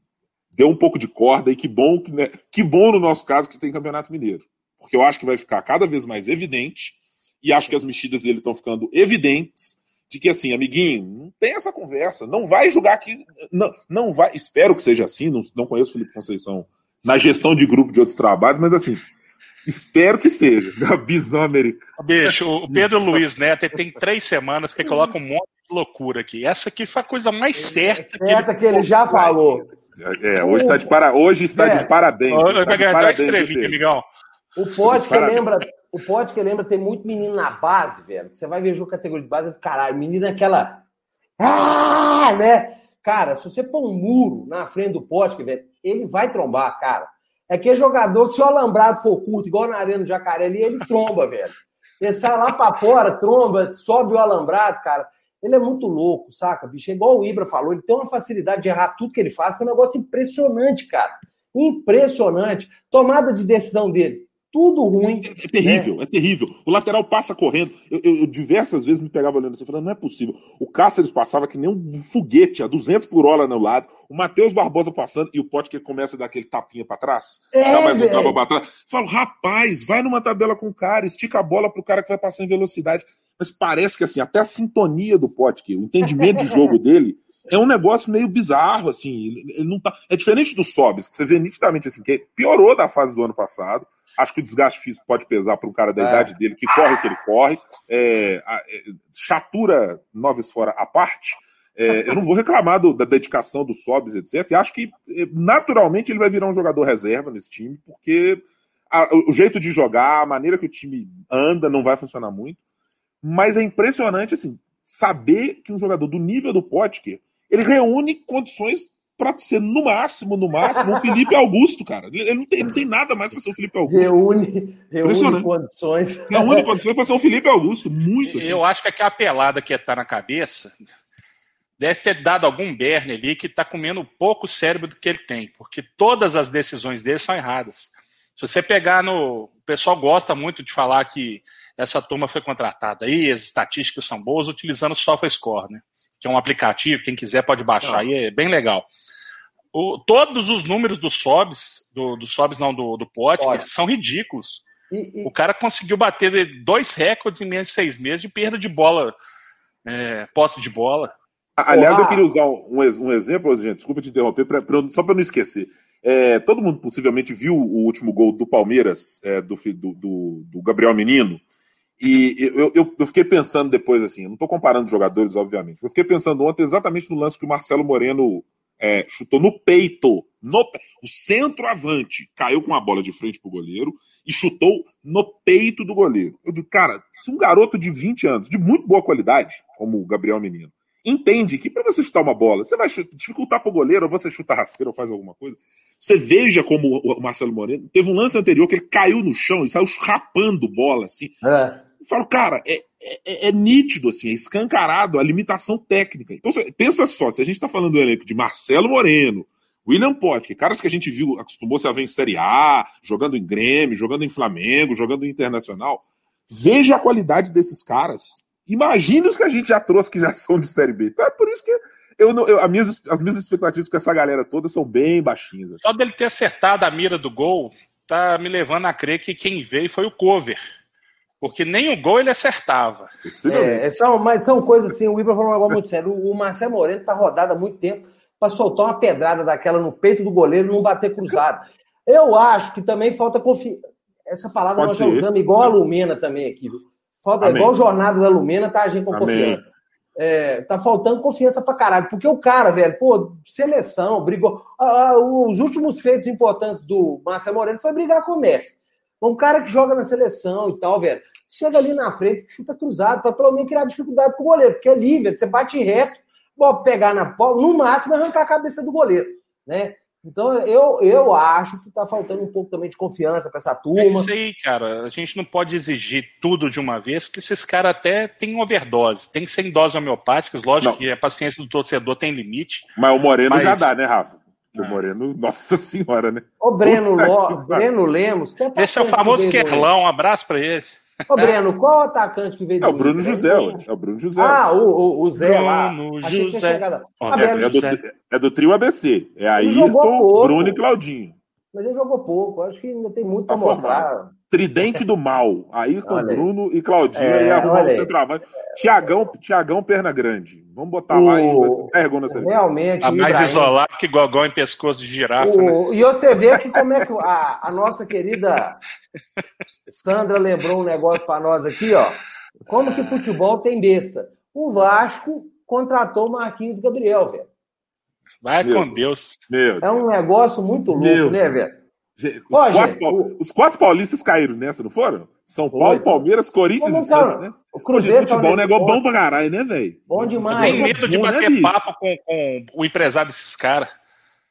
deu um pouco de corda e que bom que, né, que bom no nosso caso que tem Campeonato Mineiro. Porque eu acho que vai ficar cada vez mais evidente e acho que as mexidas dele estão ficando evidentes de que assim, amiguinho, não tem essa conversa, não vai jogar aqui, não, não vai, espero que seja assim, não, não conheço o Felipe Conceição na gestão de grupo de outros trabalhos, mas assim, espero que seja, Bisão americano. Bicho, o Pedro Luiz Neto tem três semanas que coloca um monte de loucura aqui. Essa aqui foi a coisa mais certa, que, ele... que ele já falou. É, hoje está de, para... hoje está é. de parabéns. Hoje vai ganhar estrelinha, amigão. O Pote que lembra, o Pote que lembra tem muito menino na base, velho. Você vai ver jogo categoria de base do caralho. Menino é aquela. Ah, né? Cara, se você pôr um muro na frente do Pote, velho, ele vai trombar, cara. É aquele jogador que se o alambrado for curto, igual na Arena do Jacaré ali, ele tromba, velho. Ele sai lá pra fora, tromba, sobe o alambrado, cara. Ele é muito louco, saca, bicho? É igual o Ibra falou, ele tem uma facilidade de errar tudo que ele faz, que é um negócio impressionante, cara. Impressionante. Tomada de decisão dele, tudo ruim. É, é terrível, né? é terrível. O lateral passa correndo. Eu, eu, eu, diversas vezes me pegava olhando assim, falando, não é possível. O Cáceres passava que nem um foguete, a 200 por hora no lado. O Matheus Barbosa passando e o Pote que começa a dar aquele tapinha para trás. É, dá mais um tapa pra trás. Falo, rapaz, vai numa tabela com o cara, estica a bola pro cara que vai passar em velocidade mas parece que assim, até a sintonia do Potker, o entendimento de jogo dele, é um negócio meio bizarro, assim. Ele não tá... É diferente do Sobis, que você vê nitidamente assim, que piorou da fase do ano passado. Acho que o desgaste físico pode pesar para um cara da é. idade dele, que corre o que ele corre. É, é, chatura noves fora à parte. É, eu não vou reclamar do, da dedicação do Sobis, etc. E acho que é, naturalmente ele vai virar um jogador reserva nesse time, porque a, o jeito de jogar, a maneira que o time anda, não vai funcionar muito. Mas é impressionante, assim, saber que um jogador do nível do Potker, ele reúne condições para ser, no máximo, no máximo, um Felipe Augusto, cara. Ele não tem, não tem nada mais para ser o Felipe Augusto. Reúne, reúne condições. Reúne condições para ser o Felipe Augusto. Muito. Assim. Eu acho que aquela pelada que tá na cabeça deve ter dado algum berne ali que tá comendo pouco cérebro do que ele tem, porque todas as decisões dele são erradas. Se você pegar no. O pessoal gosta muito de falar que essa turma foi contratada aí, as estatísticas são boas, utilizando o SofaScore, né? Que é um aplicativo, quem quiser pode baixar aí, é bem legal. O, todos os números do Sobs, do, do Sobs não, do, do Potker, são ridículos. E, e... O cara conseguiu bater dois recordes em menos de seis meses de perda de bola, é, posse de bola. Aliás, eu queria usar um, um exemplo, gente, desculpa te interromper, pra, pra, só para não esquecer. É, todo mundo possivelmente viu o último gol do Palmeiras, é, do, do, do, Gabriel Menino, e eu, eu, eu, fiquei pensando depois, assim, não estou comparando jogadores, obviamente, eu fiquei pensando ontem exatamente no lance que o Marcelo Moreno é, chutou no peito. No, o centroavante caiu com a bola de frente para o goleiro e chutou no peito do goleiro. Eu digo, cara, se um garoto de 20 anos, de muito boa qualidade, como o Gabriel Menino, entende que para você chutar uma bola, você vai dificultar para o goleiro, ou você chuta rasteiro ou faz alguma coisa. Você veja como o Marcelo Moreno teve um lance anterior que ele caiu no chão e saiu rapando bola, assim. É. Eu falo, cara, é, é, é, nítido, assim, é escancarado a limitação técnica. Então, pensa só, se a gente está falando do elenco de Marcelo Moreno, William Potker, caras que a gente viu, acostumou-se a ver em Série A, jogando em Grêmio, jogando em Flamengo, jogando em Internacional. Veja a qualidade desses caras. Imagina os que a gente já trouxe que já são de Série B. Então é por isso que eu, não, eu as, minhas, as minhas expectativas com essa galera toda são bem baixinhas. Assim. Só dele ter acertado a mira do gol tá me levando a crer que quem veio foi o cover. Porque nem o gol ele acertava. É, são, mas são coisas assim, o Ibra falou um negócio muito sério. O Marcelo Moreno tá rodado há muito tempo para soltar uma pedrada daquela no peito do goleiro e não bater cruzado. Eu acho que também falta confiança. Essa palavra Pode nós já usamos igual a Lumena também aqui. Viu? Falta Amém. igual jornada da Lumena, tá agindo com Amém. confiança. É, tá faltando confiança pra caralho. Porque o cara, velho, pô, seleção, brigou. Ah, ah os últimos feitos importantes do Marcelo Moreno foi brigar com o Messi. Um cara que joga na seleção e tal, velho, chega ali na frente, chuta cruzado, para pelo menos criar dificuldade pro goleiro. Porque ali, velho, você bate reto, pode pegar na bola, no máximo arrancar a cabeça do goleiro, né? Então, eu, eu acho que está faltando um pouco também de confiança para essa turma. É isso aí, cara. A gente não pode exigir tudo de uma vez, porque esses caras até têm overdose. Tem que ser em doses homeopáticas. Lógico não. que a paciência do torcedor tem limite. Mas o Moreno mas... já dá, né, Rafa? O ah. Moreno, nossa senhora, né? O Breno, Lo... Breno Lemos. Esse é o famoso Querlão. Um abraço para ele. Ô, Breno, qual o atacante que veio É o Bruno José, é o Bruno José. Ah, o, o, o Zé Bruno lá. Bruno José. Ah, é, é, do, é do trio ABC. É Ayrton, Bruno e Claudinho. Mas ele jogou pouco, acho que ainda tem muito para tá mostrar. Tridente do mal. Ayrton, Bruno e Claudinho. É, e arrumar o centroavante. Tiagão, Tiagão Perna Grande. Vamos botar o... lá e seleção. Realmente. Tá mais Ibrahim... isolado que gogó em pescoço de girafa, o... né? E você vê que como é que a, a nossa querida Sandra lembrou um negócio para nós aqui, ó. Como que futebol tem besta? O Vasco contratou Marquinhos Gabriel, velho. Vai meu, com Deus. Meu é um negócio muito louco, meu. né, velho? Os, quatro, gente, o... os, quatro, paulistas caíram nessa, não foram? São Paulo, Foi. Palmeiras, Corinthians e Santos, né? O Cruzeiro Hoje, futebol é um negócio bom pra caralho, né, velho? Bom demais. Eu tenho medo de bom, né, bater né, papo com, com, o empresário desses caras.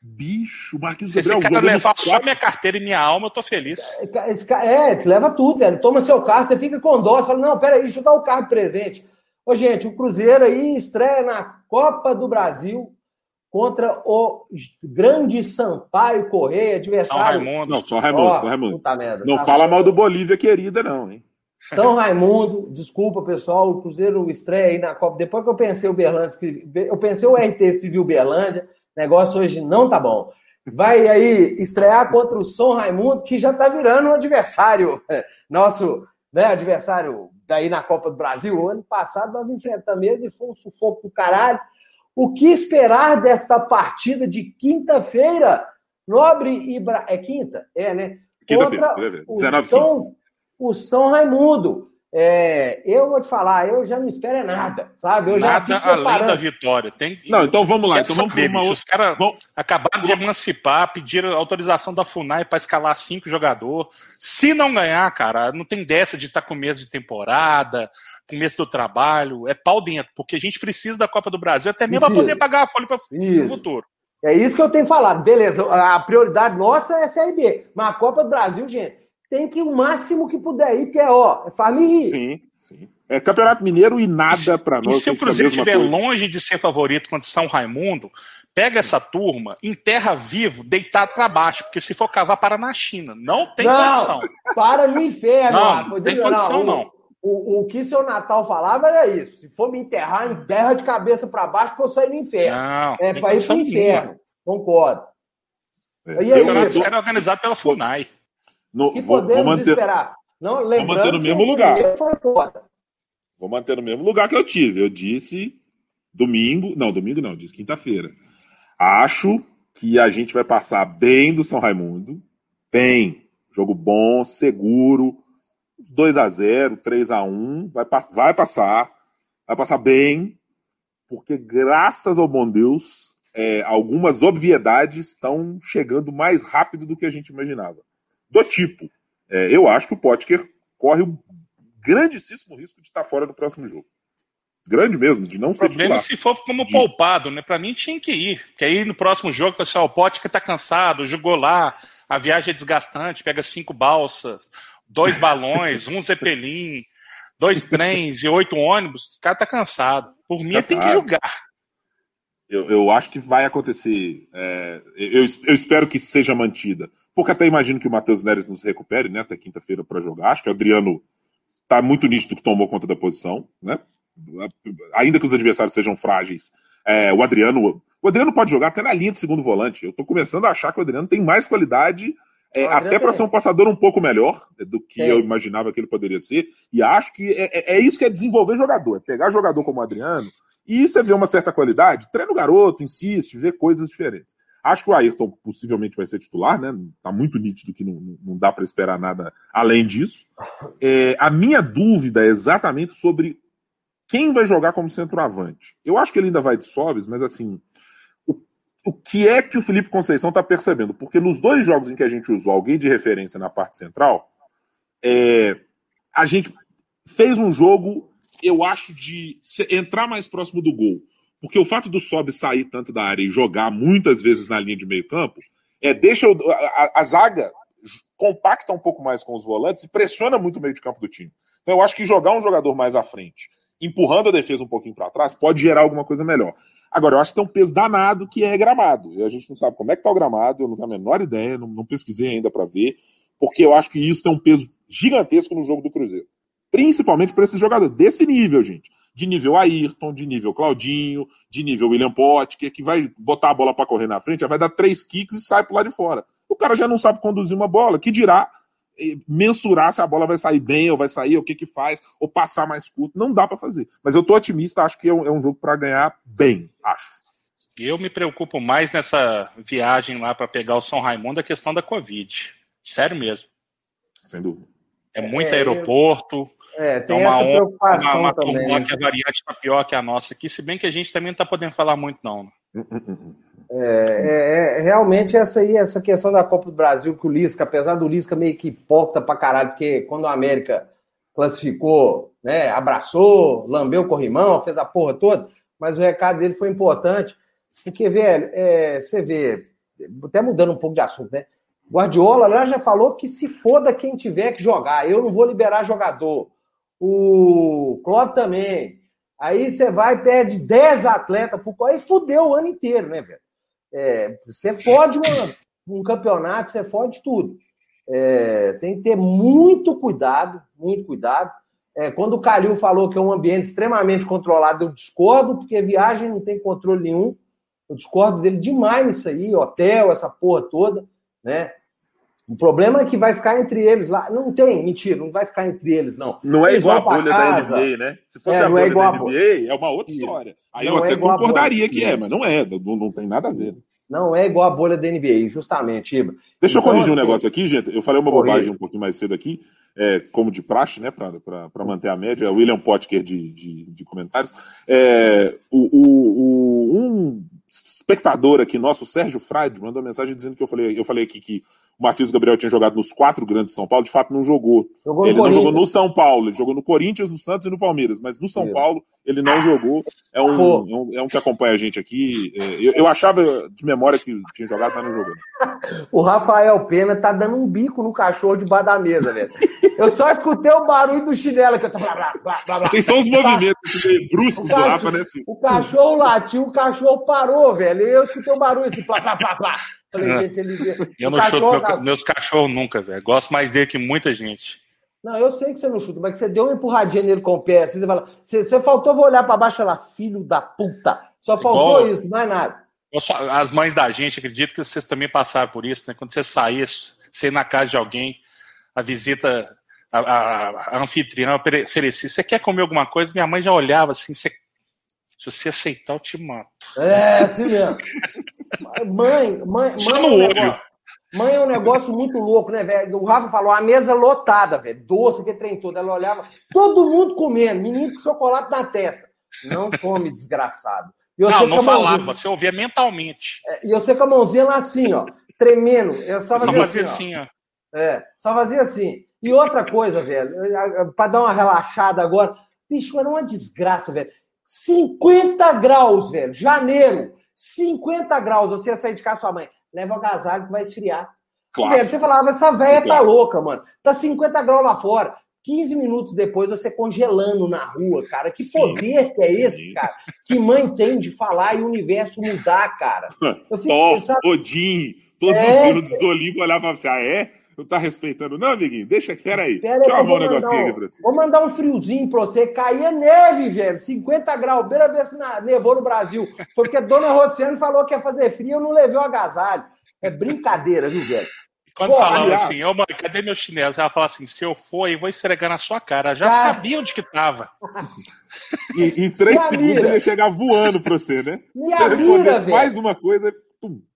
Bicho, Marquinhos Se esse cara levar só minha carteira e minha alma, eu tô feliz. Esse cara, é, te leva tudo, velho. Toma seu carro, você fica com dó, você fala, não, peraí, deixa eu dar o carro de presente. Ô, gente, o Cruzeiro aí estreia na Copa do Brasil contra o grande Sampaio Correia, adversário. São Raimundo. Não, só Raimundo, oh, São Raimundo. Merda, não tá fala mal do Bolívia, querida, não, hein? São Raimundo, desculpa, pessoal, o Cruzeiro estreia aí na Copa. Depois que eu pensei o Berlândia, eu pensei o RT escrevi o Berlândia, negócio hoje não tá bom. Vai aí estrear contra o São Raimundo, que já tá virando um adversário, nosso né, adversário daí na Copa do Brasil. O ano passado nós enfrentamos mesmo e foi um sufoco do caralho. O que esperar desta partida de quinta-feira? Nobre e Bra... É quinta? É, né? Contra o São, o São Raimundo. É, eu vou te falar, eu já não espero é nada, sabe? Eu nada já além da vitória. Tem, não, então vamos lá. Então vamos saber, Os caras acabaram de emancipar, pediram autorização da FUNAI para escalar cinco jogadores. Se não ganhar, cara, não tem dessa de estar tá com mês de temporada, começo do trabalho, é pau dentro, porque a gente precisa da Copa do Brasil até mesmo para poder pagar a folha para o futuro. É isso que eu tenho falado. Beleza, a prioridade nossa é a Série B. Mas a Copa do Brasil, gente, tem que o máximo que puder ir, porque é, ó, é farm rir. Sim, sim. É Campeonato Mineiro e nada para nós. E se o Cruzeiro estiver longe de ser favorito contra São Raimundo, pega essa turma, enterra vivo, deitar para baixo, porque se for cavar, para na China. Não tem não, condição. Para no inferno. Não, não tem condição, não. O, o que seu Natal falava era isso. Se for me enterrar, enterra de cabeça para baixo para eu sair no inferno. Não, é para ir pro inferno. Concordo. É, e aí, o cara é organizado pela FUNAI. No, que vou, podemos vou manter, esperar? Não, lembrando vou manter no mesmo lugar. Vou manter no mesmo lugar que eu tive. Eu disse domingo, não, domingo não, disse quinta-feira. Acho que a gente vai passar bem do São Raimundo, bem, jogo bom, seguro, 2 a 0 3 a 1 vai, vai passar, vai passar bem, porque graças ao bom Deus, é, algumas obviedades estão chegando mais rápido do que a gente imaginava. Do tipo, é, eu acho que o Potker corre um grandíssimo risco de estar fora do próximo jogo. grande mesmo, de não O ser problema é titular. se for como De- poupado, né? Pra mim tinha que ir. Porque aí no próximo jogo, você, ó, o que tá cansado, jogou lá, a viagem é desgastante, pega cinco balsas, dois balões, um zeppelin, dois trens e oito ônibus, o cara tá cansado. Por mim, tem que jogar. Eu, eu acho que vai acontecer. é, eu, eu espero que seja mantida. Porque até imagino que o Matheus Neres nos recupere, né? Até quinta-feira para jogar. Acho que o Adriano tá muito nítido que tomou conta da posição, né? Ainda que os adversários sejam frágeis. é, o Adriano. O Adriano pode jogar até na linha de segundo volante. Eu tô começando a achar que o Adriano tem mais qualidade. é, até para ser um passador um pouco melhor do que Tem. eu imaginava que ele poderia ser. E acho que é, é- é isso que é desenvolver jogador. É pegar jogador como o Adriano e você vê uma certa qualidade, treina o garoto, insiste, vê coisas diferentes. Acho que o Ayrton possivelmente vai ser titular, né? Tá muito nítido que não, não dá para esperar nada além disso. É, a minha dúvida é exatamente sobre quem vai jogar como centroavante. Eu acho que ele ainda vai de Sobes, mas assim, o, o que é que o Felipe Conceição está percebendo? Porque nos dois jogos em que a gente usou alguém de referência na parte central, é, a gente fez um jogo, eu acho, de entrar mais próximo do gol. Porque o fato do Sobe sair tanto da área e jogar muitas vezes na linha de meio campo, é, deixa o- a, a- zaga compacta um pouco mais com os volantes e pressiona muito o meio de campo do time. Então eu acho que jogar um jogador mais à frente, empurrando a defesa um pouquinho para trás, pode gerar alguma coisa melhor. Agora, eu acho que tem um peso danado que é gramado. E a gente não sabe como é que tá o gramado, eu não tenho a menor ideia, não, não pesquisei ainda para ver, porque eu acho que isso tem um peso gigantesco no jogo do Cruzeiro. Principalmente para esses jogadores desse nível, gente. De nível Ayrton, de nível Claudinho, de nível William Potker, que vai botar a bola para correr na frente, já vai dar três kicks e sai pro lado de fora. O cara já não sabe conduzir uma bola, que dirá eh, mensurar se a bola vai sair bem ou vai sair, o que que faz, ou passar mais curto. Não dá para fazer. Mas eu tô otimista, acho que é um, é um jogo para ganhar bem, acho. Eu me preocupo mais nessa viagem lá para pegar o São Raimundo a questão da Covid. Sério mesmo. Sem dúvida. É muito É, aeroporto, É, é tem uma essa onda, preocupação uma, uma também. turma né? que a variante está pior que a nossa aqui, se bem que a gente também não está podendo falar muito, não. né? É, é, é, realmente essa aí, essa questão da Copa do Brasil, que o Lisca, apesar do Lisca meio que porta pra caralho, porque quando o América classificou, né, abraçou, lambeu o corrimão, fez a porra toda, mas o recado dele foi importante, porque, velho, é, você vê, até mudando um pouco de assunto, né? Guardiola lá já falou que se foda quem tiver que jogar, eu não vou liberar jogador. O Klopp também. Aí você vai e perde 10 atletas, por aí fudeu o ano inteiro, né, velho? É, você fode uma- um campeonato, você fode tudo. É, tem que ter muito cuidado, muito cuidado. É, quando o Calil falou que é um ambiente extremamente controlado, eu discordo, porque viagem não tem controle nenhum. Eu discordo dele demais nisso aí, hotel, essa porra toda, né? O problema é que vai ficar entre eles lá. Não tem, mentira, não vai ficar entre eles, não. Não é Eles igual a bolha casa. da NBA, né? Se fosse É, a não é bolha igual da a NBA, é uma outra Isso. história. Aí Não eu é até a concordaria que é, mas não é, não, não tem nada a ver. Não é igual a bolha da NBA, justamente, Ibra. Deixa eu Então, corrigir um assim, negócio aqui, gente. Eu falei uma corrija. bobagem um pouquinho mais cedo aqui, é, como de praxe, né, para manter a média. William Potker de, de, de comentários. É, o, o- o- um espectador aqui, nosso, Sérgio Frade, mandou mensagem dizendo que eu falei, eu falei aqui que o Marquinhos Gabriel tinha jogado nos quatro grandes de São Paulo, de fato não jogou. Jogou ele não jogou no São Paulo, ele jogou no Corinthians, no Santos e no Palmeiras, mas no São Isso. Paulo ele não jogou. É um, é um, é um que acompanha a gente aqui. É, eu, eu achava de memória que tinha jogado, mas não jogou. O Rafael Pena tá dando um bico no cachorro debaixo da mesa, velho. Eu só escutei o barulho do chinelo que eu tô blá, blá, blá, blá, só os movimentos meio bruscos do Rafa, né? Assim. O cachorro latiu, o cachorro parou, velho. Eu escutei o barulho assim, plá, plá, plá, plá. Falei, É. gente, ele. Eu não chuto cachorro meu- tá- meus cachorros nunca, velho. Gosto mais dele que muita gente. Não, eu sei que você não chuta, mas que você deu uma empurradinha nele com o pé. Assim, você fala, você, você faltou, vou olhar pra baixo e falar, filho da puta. Só faltou Igual- isso, mais nada. Só- As mães da gente, acredito que vocês também passaram por isso, né? Quando você saía, você ir na casa de alguém, a visita, a, a- a anfitriã oferecia, você quer comer alguma coisa? Minha mãe já olhava assim, você- se você aceitar, eu te mato. É, assim mesmo. Mãe, mãe, Só mãe no é um olho. negócio- Mãe é um negócio muito louco, né, velho? O Rafa falou, a mesa lotada, velho. Doce, que trem todo. Ela olhava, todo mundo comendo, menino com chocolate na testa. Não come, desgraçado. E Não, não falava, você ouvia mentalmente. E você com a mãozinha lá assim, ó, tremendo. Eu só Só fazia, fazia assim, ó. assim, ó. É, só fazia assim. E outra coisa, velho, para dar uma relaxada agora, bicho, era uma desgraça, velho. 50 graus, velho. Janeiro. 50 graus. Você ia sair de casa sua mãe. Leva o agasalho que vai esfriar. Velho, você falava, essa velha tá louca, mano. Tá 50 graus lá fora. 15 minutos depois você congelando na rua, cara. Que Sim. poder que é esse, cara? Que mãe tem de falar e o universo mudar, cara. Eu fico Thor, pensando... Odin, todos é... os deuses do Olimpo olhavam assim, ah, é? Não tá respeitando, não, amiguinho? Deixa aqui, peraí. Pera Deixa eu um negocinho aqui pra você. Vou mandar um friozinho pra você. Caía neve, velho. 50 graus. Primeira vez que nevou no Brasil. Foi porque a dona Rociane falou que ia fazer frio, eu não levei o agasalho. É brincadeira, viu, velho? Quando Pô, falava aliás... assim, ô mãe, cadê meu chinelo? Ela falava assim: se eu for aí, vou esfregar na sua cara. Já cara... sabia onde que tava. em, em três Minha segundos mira. ele ia chegar voando pra você, né? Minha se mira, velho. mais uma coisa.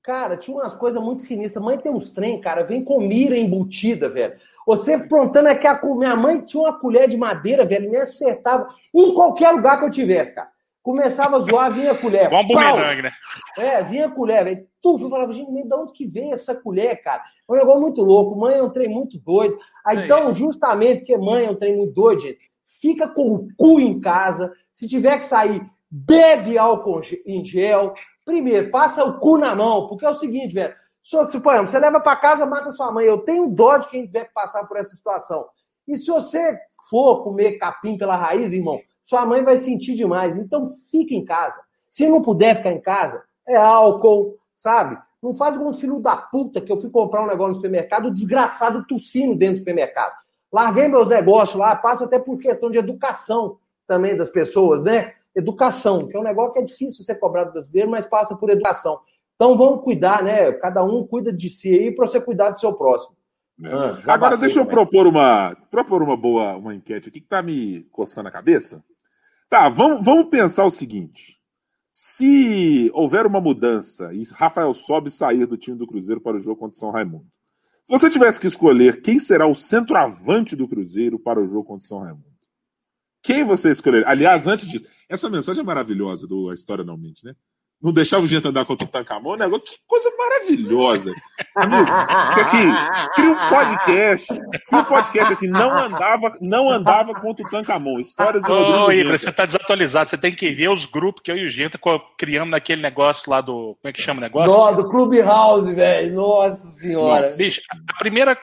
Cara, tinha umas coisas muito sinistras. Mãe tem uns trem, cara, vem com mira embutida, velho. Você prontando aqui, a... minha mãe tinha uma colher de madeira, velho, me acertava em qualquer lugar que eu tivesse, cara. Começava a zoar, vinha a colher. Um bumerangue, né? É, vinha a colher, velho. Tu, eu falava, gente, de onde que veio essa colher, cara? É um negócio muito louco. Mãe é um trem muito doido. Aí, então, justamente porque mãe é um trem muito doido, gente, fica com o cu em casa. Se tiver que sair, bebe álcool em gel. Primeiro, passa o cu na mão, porque é o seguinte, velho. Se, exemplo, você leva para casa, mata sua mãe. Eu tenho dó de quem tiver que passar por essa situação. E se você for comer capim pela raiz, irmão, sua mãe vai sentir demais. Então, fica em casa. Se não puder ficar em casa, é álcool, sabe? Não faz como filho da puta que eu fui comprar um negócio no supermercado, desgraçado tossindo dentro do supermercado. Larguei meus negócios lá, passa até por questão de educação também das pessoas, né? Educação, que é um negócio que é difícil ser cobrado brasileiro, mas passa por educação. Então vamos cuidar, né? Cada um cuida de si aí para você cuidar do seu próximo. É. Ah, Agora deixa eu propor uma, propor uma boa uma enquete aqui que tá me coçando a cabeça. Tá, vamos, vamos pensar o seguinte. Se houver uma mudança e Rafael Sobe sair do time do Cruzeiro para o jogo contra o São Raimundo, se você tivesse que escolher quem será o centroavante do Cruzeiro para o jogo contra o São Raimundo, quem você escolheria? Aliás, antes disso, essa mensagem é maravilhosa do A História Não Mente, né? não deixava o gente andar contra o Tancamon, negócio, que coisa maravilhosa. Amigo, aqui, cria um podcast, cria um podcast assim, não andava, não andava contra o Tancamon, histórias do Ô, Ibra, você tá desatualizado, você tem que ver os grupos que eu e o Genta criamos naquele negócio lá do, como é que chama o negócio? No, do Clubhouse, velho, nossa senhora. Nossa, bicho, a primeira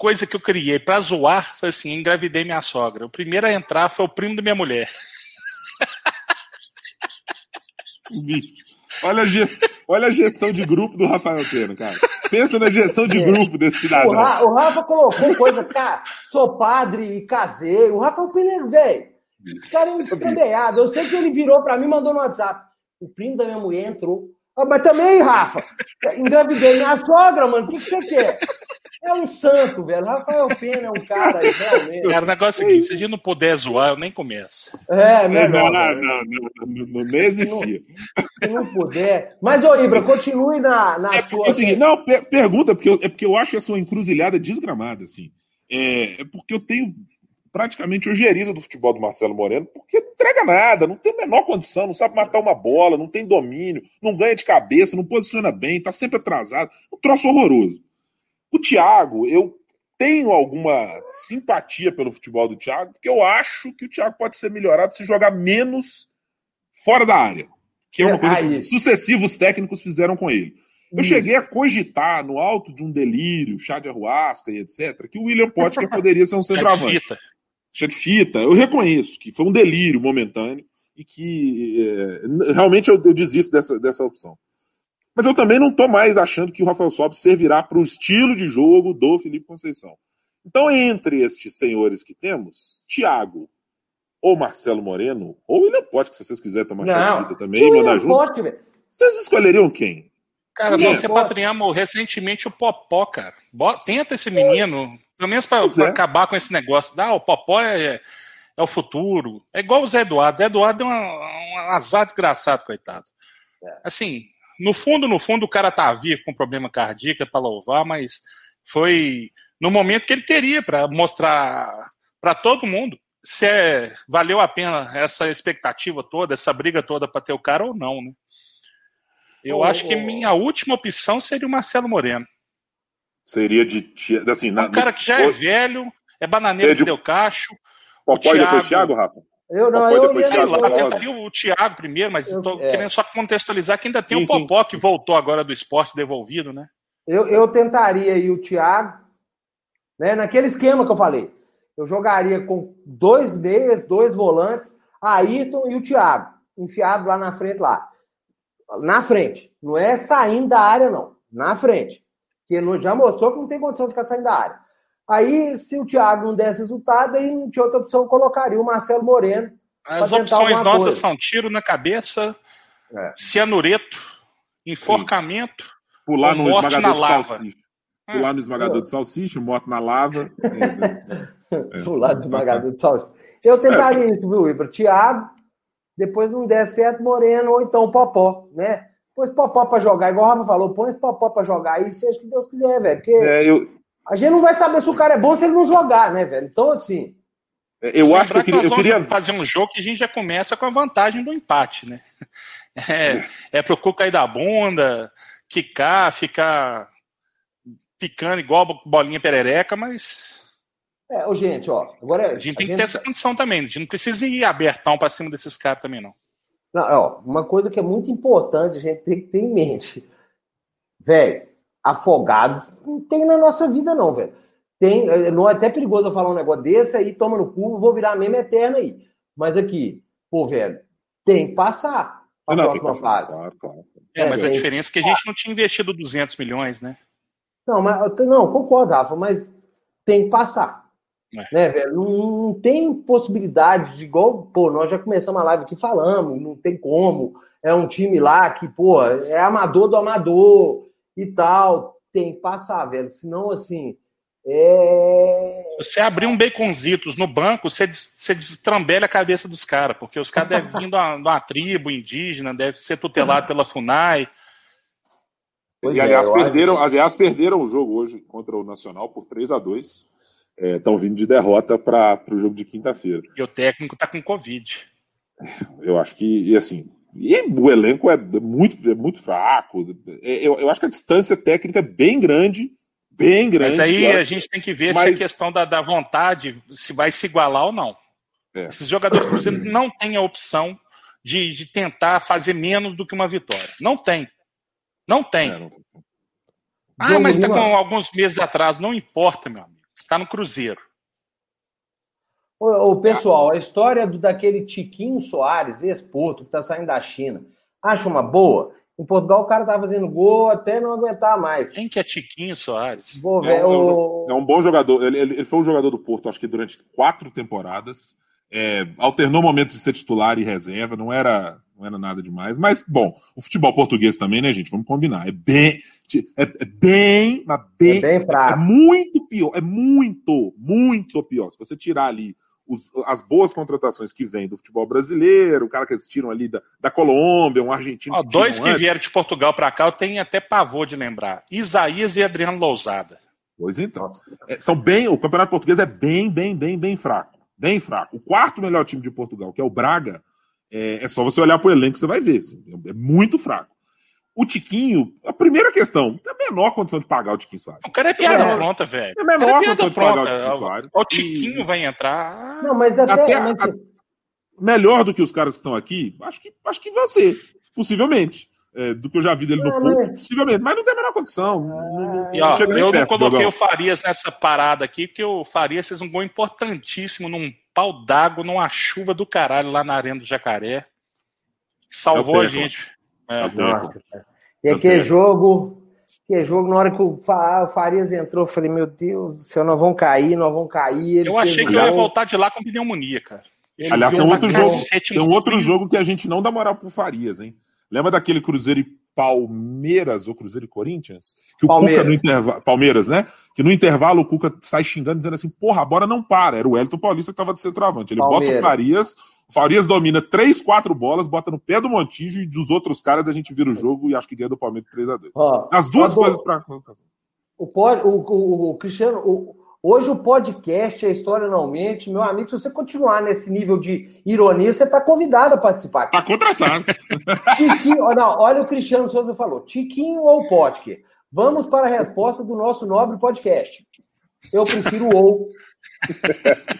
coisa que eu criei pra zoar foi assim, engravidei minha sogra. O primeiro a entrar foi o primo da minha mulher. Olha a, gestão, olha a gestão de grupo do Rafael Pena, cara. Pensa na gestão de é. grupo desse cidadão. O, Ra, o Rafa colocou coisa, cara, sou padre e casei. O Rafael Pena, velho, esse cara é um escambeado. Eu sei que ele virou pra mim e mandou no WhatsApp. O primo da minha mulher entrou. Ah, mas também, Rafa, engravidei minha sogra, mano. O que, que você quer? É um santo, velho. Rafael Pena é um cara, realmente. Cara, o negócio é o seguinte: se a gente não puder zoar, eu nem começo. É, melhor. Não, não, não, não, não, não existia. Se não, puder. Mas, ô, Ibra, continue na, na é sua. Seguinte, não, pergunta, porque eu, é porque eu acho essa encruzilhada desgramada, assim. É, é porque eu tenho praticamente ojeriza do futebol do Marcelo Moreno, porque não entrega nada, não tem a menor condição, não sabe matar uma bola, não tem domínio, não ganha de cabeça, não posiciona bem, tá sempre atrasado. Um troço horroroso. O Thiago, eu tenho alguma simpatia pelo futebol do Thiago, porque eu acho que o Thiago pode ser melhorado se jogar menos fora da área, que é uma coisa que sucessivos técnicos fizeram com ele. Eu Isso. cheguei a cogitar, no alto de um delírio, chá de arruasca e etc., que o William Potker poderia ser um centroavante. Chá de fita. Chá de fita. Eu reconheço que foi um delírio momentâneo e que é, realmente eu, eu desisto dessa, dessa opção. Mas eu também não estou mais achando que o Rafael Sobis servirá para o estilo de jogo do Felipe Conceição. Então, entre estes senhores que temos, Thiago ou Marcelo Moreno, ou William Pote, se vocês quiserem tomar chave também e mandar junto. Pote, vocês escolheriam quem? Cara, você patrulhamos recentemente o Popó, cara. Tenta esse menino, pelo menos para é. acabar com esse negócio. Ah, o Popó é, é, o futuro. É igual o Zé Eduardo. Zé Eduardo é um, um azar desgraçado, coitado. É. Assim, no fundo, no fundo, o cara tá vivo com problema cardíaco é para louvar, mas foi no momento que ele teria para mostrar para todo mundo se é, valeu a pena essa expectativa toda, essa briga toda para ter o cara ou não, né? Eu oh, acho que minha última opção seria o Marcelo Moreno. Seria de assim, na, um cara que já é velho, é bananeiro que deu cacho. Popó e depois Thiago, Rafa? Eu não, eu, Sei lá, tentaria o Thiago primeiro, mas tô é. querendo só contextualizar que ainda tem Sim, o sim. Popó que voltou agora do esporte devolvido, né? Eu, eu tentaria aí o Thiago, né, naquele esquema que eu falei. Eu jogaria com dois meias, dois volantes, Ayrton e o Thiago, enfiado lá na frente lá. Na frente. Não é saindo da área, não. Na frente. Porque já mostrou que não tem condição de ficar saindo da área. Aí, se o Thiago não desse resultado, aí não tinha outra opção, eu colocaria o Marcelo Moreno. As opções nossas coisa. são tiro na cabeça, É. cianureto, enforcamento, Pular no morte esmagador na de lava. salsicha. Pular no esmagador de salsicha, moto na lava. É. lado do esmagador de saúde. Eu tentaria isso, viu, Ibra? Thiago, depois não der certo, Moreno, ou então Popó, né? Põe esse Popó pra jogar, igual o Rafa falou, põe esse Popó pra jogar aí, seja o que Deus quiser, velho. Porque É, eu, a gente não vai saber se o cara é bom se ele não jogar, né, velho? Então, assim, eu acho que eu queria, nós eu vamos queria fazer um jogo que a gente já começa com a vantagem do empate, né? É, é pro cu cair da bunda, quicar, ficar picando igual bolinha perereca, mas é, ô, gente, ó, agora a gente tem que ter essa condição também. A gente não precisa ir abertão pra cima desses caras também, não. Não, ó, uma coisa que é muito importante a gente tem que ter em mente. Velho, afogados não tem na nossa vida, não, velho. Tem, é, não é até perigoso eu falar um negócio desse aí, toma no cu, vou virar meme eterna aí. Mas aqui, pô, velho, tem que passar pra Não, tem que próxima passar, fase. claro, claro. É, É, mas a diferença é que a gente não tinha investido 200 milhões, né? Não, mas não, concordo, Rafa, mas tem que passar. É. Né, velho? Não, não tem possibilidade de igual, pô, nós já começamos a live aqui falando, não tem como. É um time lá que, pô, é amador do amador e tal. Tem que passar, velho. Senão, assim, é. Se você abrir um baconzitos no banco, você, des, você destrambelha a cabeça dos caras, porque os caras devem vir de uma, de uma tribo indígena, deve ser tutelado pela FUNAI. Pois e é, aliás, eu acho perderam, que- aliás, perderam o jogo hoje contra o Nacional por 3 a 2 Estão vindo de derrota para o jogo de quinta-feira. E o técnico tá com Covid. Eu acho que, e assim, e o elenco é muito, é muito fraco. É, Eu, eu acho que a distância técnica é bem grande, bem grande. Mas aí a gente tem que ver se Mas- a questão da, da vontade se vai se igualar ou não. É. Esses jogadores do Cruzeiro não têm a opção de, de tentar fazer menos do que uma vitória. Não tem. Não tem. É, não- Ah, mas está com alguns meses atrás. Não importa, meu amigo. Está no Cruzeiro. Ô, ô, pessoal, a história do, daquele Tiquinho Soares, ex-porto, que tá saindo da China, acha uma boa? Em Portugal o cara tá fazendo gol até não aguentar mais. Quem que é Tiquinho Soares? Vou É ver. um- é um o- É um bom jogador. Ele, ele- ele foi um jogador do Porto, acho que durante quatro temporadas. É, alternou momentos de ser titular e reserva, não era, não era nada demais. Mas, bom, o futebol português também, né, gente? Vamos combinar. É bem. É, é bem, mas bem. É bem É fraco. muito pior. É muito, muito pior. Se você tirar ali os- as boas contratações que vêm do futebol brasileiro, o cara que eles tiram ali da, da Colômbia, um argentino. Ó, que dois que antes. vieram de Portugal para cá, eu tenho até pavor de lembrar. Isaías e Adriano Lousada. Pois então. É, são bem, o campeonato português é bem, bem, bem, bem fraco. Bem fraco. O quarto melhor time de Portugal, que é o Braga, é, é só você olhar para o elenco que você vai ver. assim, é, é muito fraco. O Tiquinho, a primeira questão, tem a menor condição de pagar o Tiquinho Soares. O cara é piada É. pronta, velho. Tem a O menor é condição de pagar o pronta. Tiquinho O, Soares. o Tiquinho vai entrar. Não, mas até. Até mas, a- Melhor do que os caras que estão aqui, acho que, acho que vai ser, possivelmente. É, do que eu já vi dele no Ah, Porto, mas- possivelmente. Mas não tem a menor condição. Não- não- E, ó, eu não coloquei o Farias nessa parada aqui, porque o Farias fez um gol importantíssimo num pau d'água, numa chuva do caralho lá na Arena do Jacaré. Salvou É o a gente. É. Nossa. E aquele jogo, aquele jogo, na hora que o Fa- o Farias entrou, eu falei, meu Deus do céu, nós vamos cair, nós vamos cair. Ele eu achei que eu ia voltar de lá com pneumonia, cara. Ele Aliás, tem um outro jogo, tem um outro jogo que a gente não dá moral pro Farias, hein? Lembra daquele Cruzeiro e Palmeiras, ou Cruzeiro e Corinthians? Que o Palmeiras. Cuca no intervalo. Palmeiras, né? Que no intervalo o Cuca sai xingando, dizendo assim: porra, a bola não para. Era o Elton Paulista que tava de centroavante. Ele Palmeiras. bota o Farias, o Farias domina três, quatro bolas, bota no pé do Montijo e dos outros caras a gente vira o jogo e acho que ganha do Palmeiras 3x2. Ó, As duas coisas pra. O, o, o Cristiano, o- hoje o podcast, a história não mente, meu amigo, se você continuar nesse nível de ironia, você está convidado a participar. Tá contratado. Tiquinho, não, olha o Cristiano Souza falou, Tiquinho ou Potker? Vamos para a resposta do nosso nobre podcast. Eu prefiro o ou.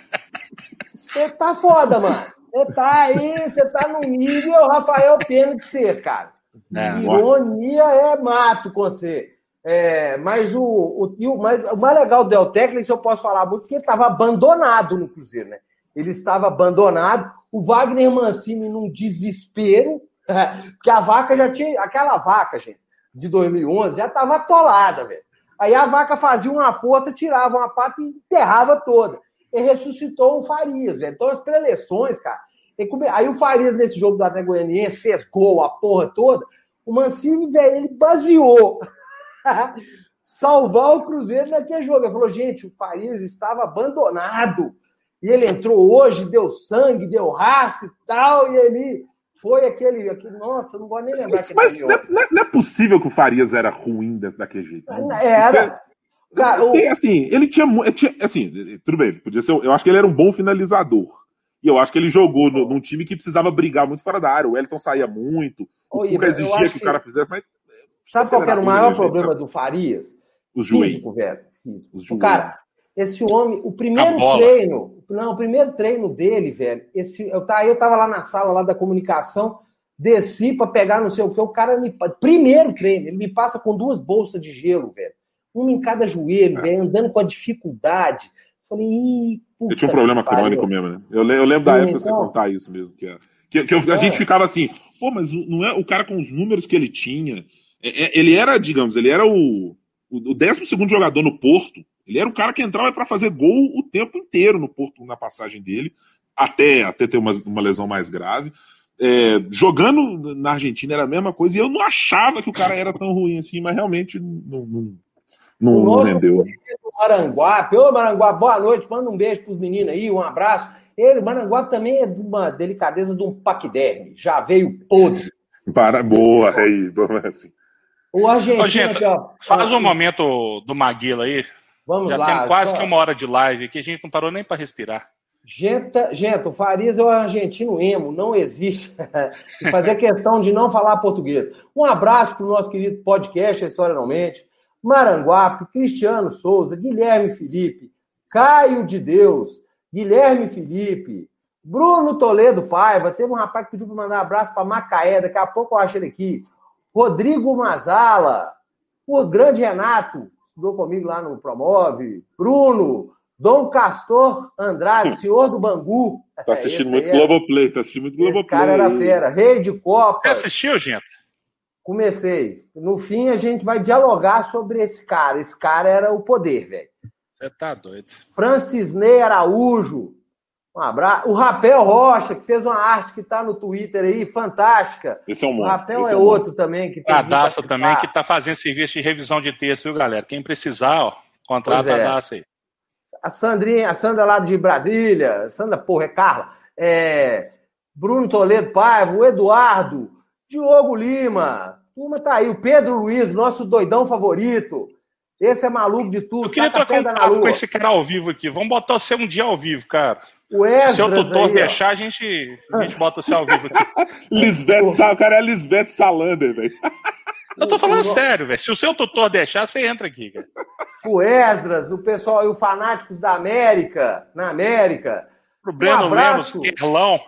Você tá foda, mano. Você tá aí, você tá no nível Rafael Pena de ser, cara. É, Ironia nossa. é mato com você. É, mas o, o, o, mais, o mais legal do Del Tecla, isso eu posso falar muito, porque ele estava abandonado no Cruzeiro, né? Ele estava abandonado. O Wagner Mancini num desespero, porque a vaca já tinha. Aquela vaca, gente, de 2011, já estava atolada, velho. Aí a vaca fazia uma força, tirava uma pata e enterrava toda. E ressuscitou o Farias, velho. Então as preleções, cara. Aí o Farias, nesse jogo do Atlético Goianiense, fez gol, a porra toda. O Mancini, velho, ele baseou salvar o Cruzeiro naquele jogo. Ele falou, gente, o Farias estava abandonado. E ele entrou hoje, deu sangue, deu raça e tal, e ele foi aquele. aquele nossa, não vou nem lembrar. Mas, mas não, é, não, é, possível que o Farias era ruim daquele jeito. Era. Cara, o... assim, ele tinha, tinha. Assim, tudo bem, podia ser. Eu acho que ele era um bom finalizador. E eu acho que ele jogou no, num time que precisava brigar muito fora da área. O Wellington saía muito. O Cuca exigia que, que, o cara fizesse. Mas, sabe qual era o maior problema do Farias? Os joelhos. Físico, velho. Físico. Os cara, esse homem, o primeiro treino, não, o primeiro treino dele, velho, esse, eu, tá, eu tava lá na sala lá da comunicação, desci para pegar não sei o que, o cara me. Primeiro treino, ele me passa com duas bolsas de gelo, velho. Uma em cada joelho, é. velho, andando com a dificuldade. Falei, ih, Eu tinha um problema crônico mesmo, né? Eu, eu lembro da época então... você contar isso mesmo, que, é, que, que eu, a é. gente ficava assim, pô, mas não é o cara com os números que ele tinha. É, é ele era, digamos, ele era o, o, o 12 jogador no Porto. Ele era o cara que entrava para fazer gol o tempo inteiro no Porto, na passagem dele, até, até ter uma, uma lesão mais grave. É, jogando na Argentina era a mesma coisa, e eu não achava que o cara era tão ruim assim, mas realmente não, não, não, não rendeu. Maranguape, ô Maranguape, boa noite, manda um beijo pros meninos aí, um abraço. Ele, Maranguape também é de uma delicadeza de um paquiderme, já veio podre. Para, boa, aí, assim. O argentino. Ô, gente, aqui, ó, faz um momento do Maguila aí. Vamos Já lá. Já tem quase que uma hora de live aqui, a gente não parou nem para respirar. Gente, gente, o Farias é o argentino emo, não existe. fazer questão de não falar português. Um abraço para o nosso querido podcast, História Não Mente. Maranguape, Cristiano Souza, Guilherme Felipe, Caio de Deus, Guilherme Felipe, Bruno Toledo Paiva. Teve um rapaz que pediu para mandar um abraço para Macaé, daqui a pouco eu acho ele aqui. Rodrigo Mazala, o grande Renato, estudou comigo lá no Promove, Bruno, Dom Castor Andrade, senhor do Bangu. Tá assistindo Esse muito é... Globoplay, tá assistindo muito Globoplay. Esse cara era fera, rei de Copa. Você assistiu, gente? Comecei. No fim, a gente vai dialogar sobre esse cara. Esse cara era o poder, velho. Você tá doido. Francis Ney Araújo, um abraço. O Rapel Rocha, que fez uma arte que está no Twitter aí, fantástica. Esse é um monstro. O Rapel é, é um outro monstro. também. Que a Daça também, que está fazendo serviço de revisão de texto, viu, galera? Quem precisar, ó, contrata é. a Daça aí. A Sandrinha, a Sandra lá de Brasília, Sandra, porra, é Carla. É, Bruno Toledo Paiva, o Eduardo, Diogo Lima, turma tá aí. O Pedro Luiz, nosso doidão favorito. Esse é maluco de tudo. Eu queria trocar um papo com esse cara ao vivo aqui. Vamos botar você um dia ao vivo, cara. O Se seu tutor aí, deixar, a gente, a gente bota você ao vivo aqui. Lisbeth, o cara é Lisbeth Salander, velho. Eu tô falando sério, velho. Se o seu tutor deixar, você entra aqui, cara. O Esdras, o pessoal, e o Fanáticos da América, na América. O Breno um Lemos, Kerlão.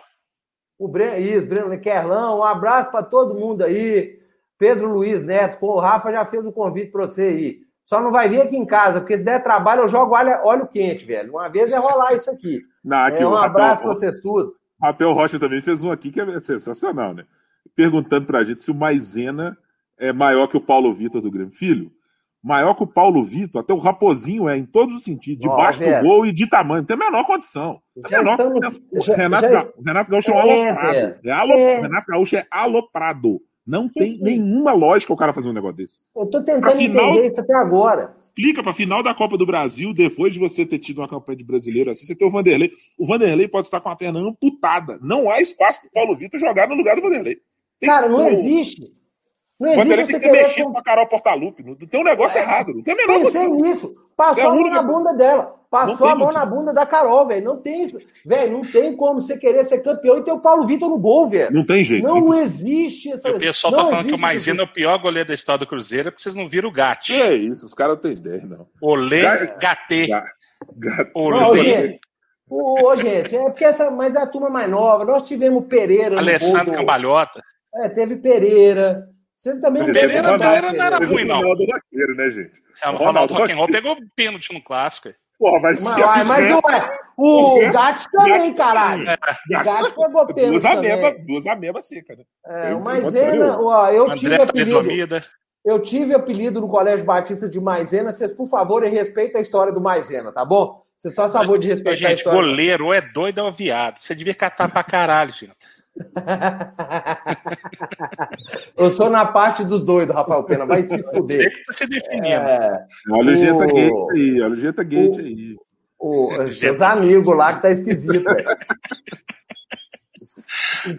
O Breno, isso, Breno Kerlão. Um abraço para todo mundo aí. Pedro Luiz Neto, pô, o Rafa já fez o um convite para você aí. Só não vai vir aqui em casa, porque se der trabalho, eu jogo óleo, óleo quente, velho. Uma vez é rolar isso aqui. Não, aqui é, um abraço para você tudo. Rafael Rocha também fez um aqui que é sensacional, né? Perguntando pra gente se o Maisena é maior que o Paulo Vitor do Grêmio. Filho, maior que o Paulo Vitor, até o Raposinho é, em todos os sentidos, de baixo do gol e de tamanho, não tem a menor condição. Menor, estamos... já, Renato, já... Renato Gaúcho é, um é, aloprado. É, alo... é. Renato Gaúcho é aloprado. Não que tem que... nenhuma lógica o cara fazer um negócio desse. Eu tô tentando entender isso até agora explica para final da Copa do Brasil, depois de você ter tido uma campanha de brasileiro assim, você tem o Vanderlei. O Vanderlei pode estar com a perna amputada. Não há espaço para o Paulo Vitor jogar no lugar do Vanderlei. Tem Cara, não existe. Não existe. O Vanderlei tem que ter mexido com a Carol Portalupe. Não tem um negócio é. errado. Não tem a menor Pensei nisso. Passou é a mão na bunda dela. Passou a mão na bunda da Carol, velho. Não tem. Velho, não tem como você querer ser campeão e ter o Paulo Vitor no gol, velho. Não tem jeito. Não existe essa. E o pessoal tá não tá falando que o Maisena é o pior goleiro da história do Cruzeiro, é porque vocês não viram o Gatti. Que é isso, os caras não têm ideia, não. Olê Gatê. Olê. Ô, gente, é porque essa, mas é a turma mais nova. Nós tivemos Pereira. Alessandro no Cambalhota. É, teve Pereira. Vocês também Pereira, Pereira, Pereira não era ruim, não. Ronaldo Vaqueiro, né, gente? É, o Ronaldo Rock'n'Roll pegou pênalti no clássico. Porra, mas, mas, ué, o Gatti também, caralho. É. O Gatti pegou pênalti duas ameba, Duas amebas seca, né? É, o Maisena, ó, eu André tive apelido. Eu tive apelido no Colégio Batista de Maisena. Vocês, por favor, respeitem a história do Maisena, tá bom? Você só sabor de respeitar gente, a história. goleiro ou é doido ou é viado. Você devia catar pra caralho, gente. Eu sou na parte dos doidos, Rafael Pena. Vai se fuder. Você tá se definindo. É, olha o Jeta Gate aí, olha o Jeta Gate aí. O, os seus amigos lá que tá esquisito, velho.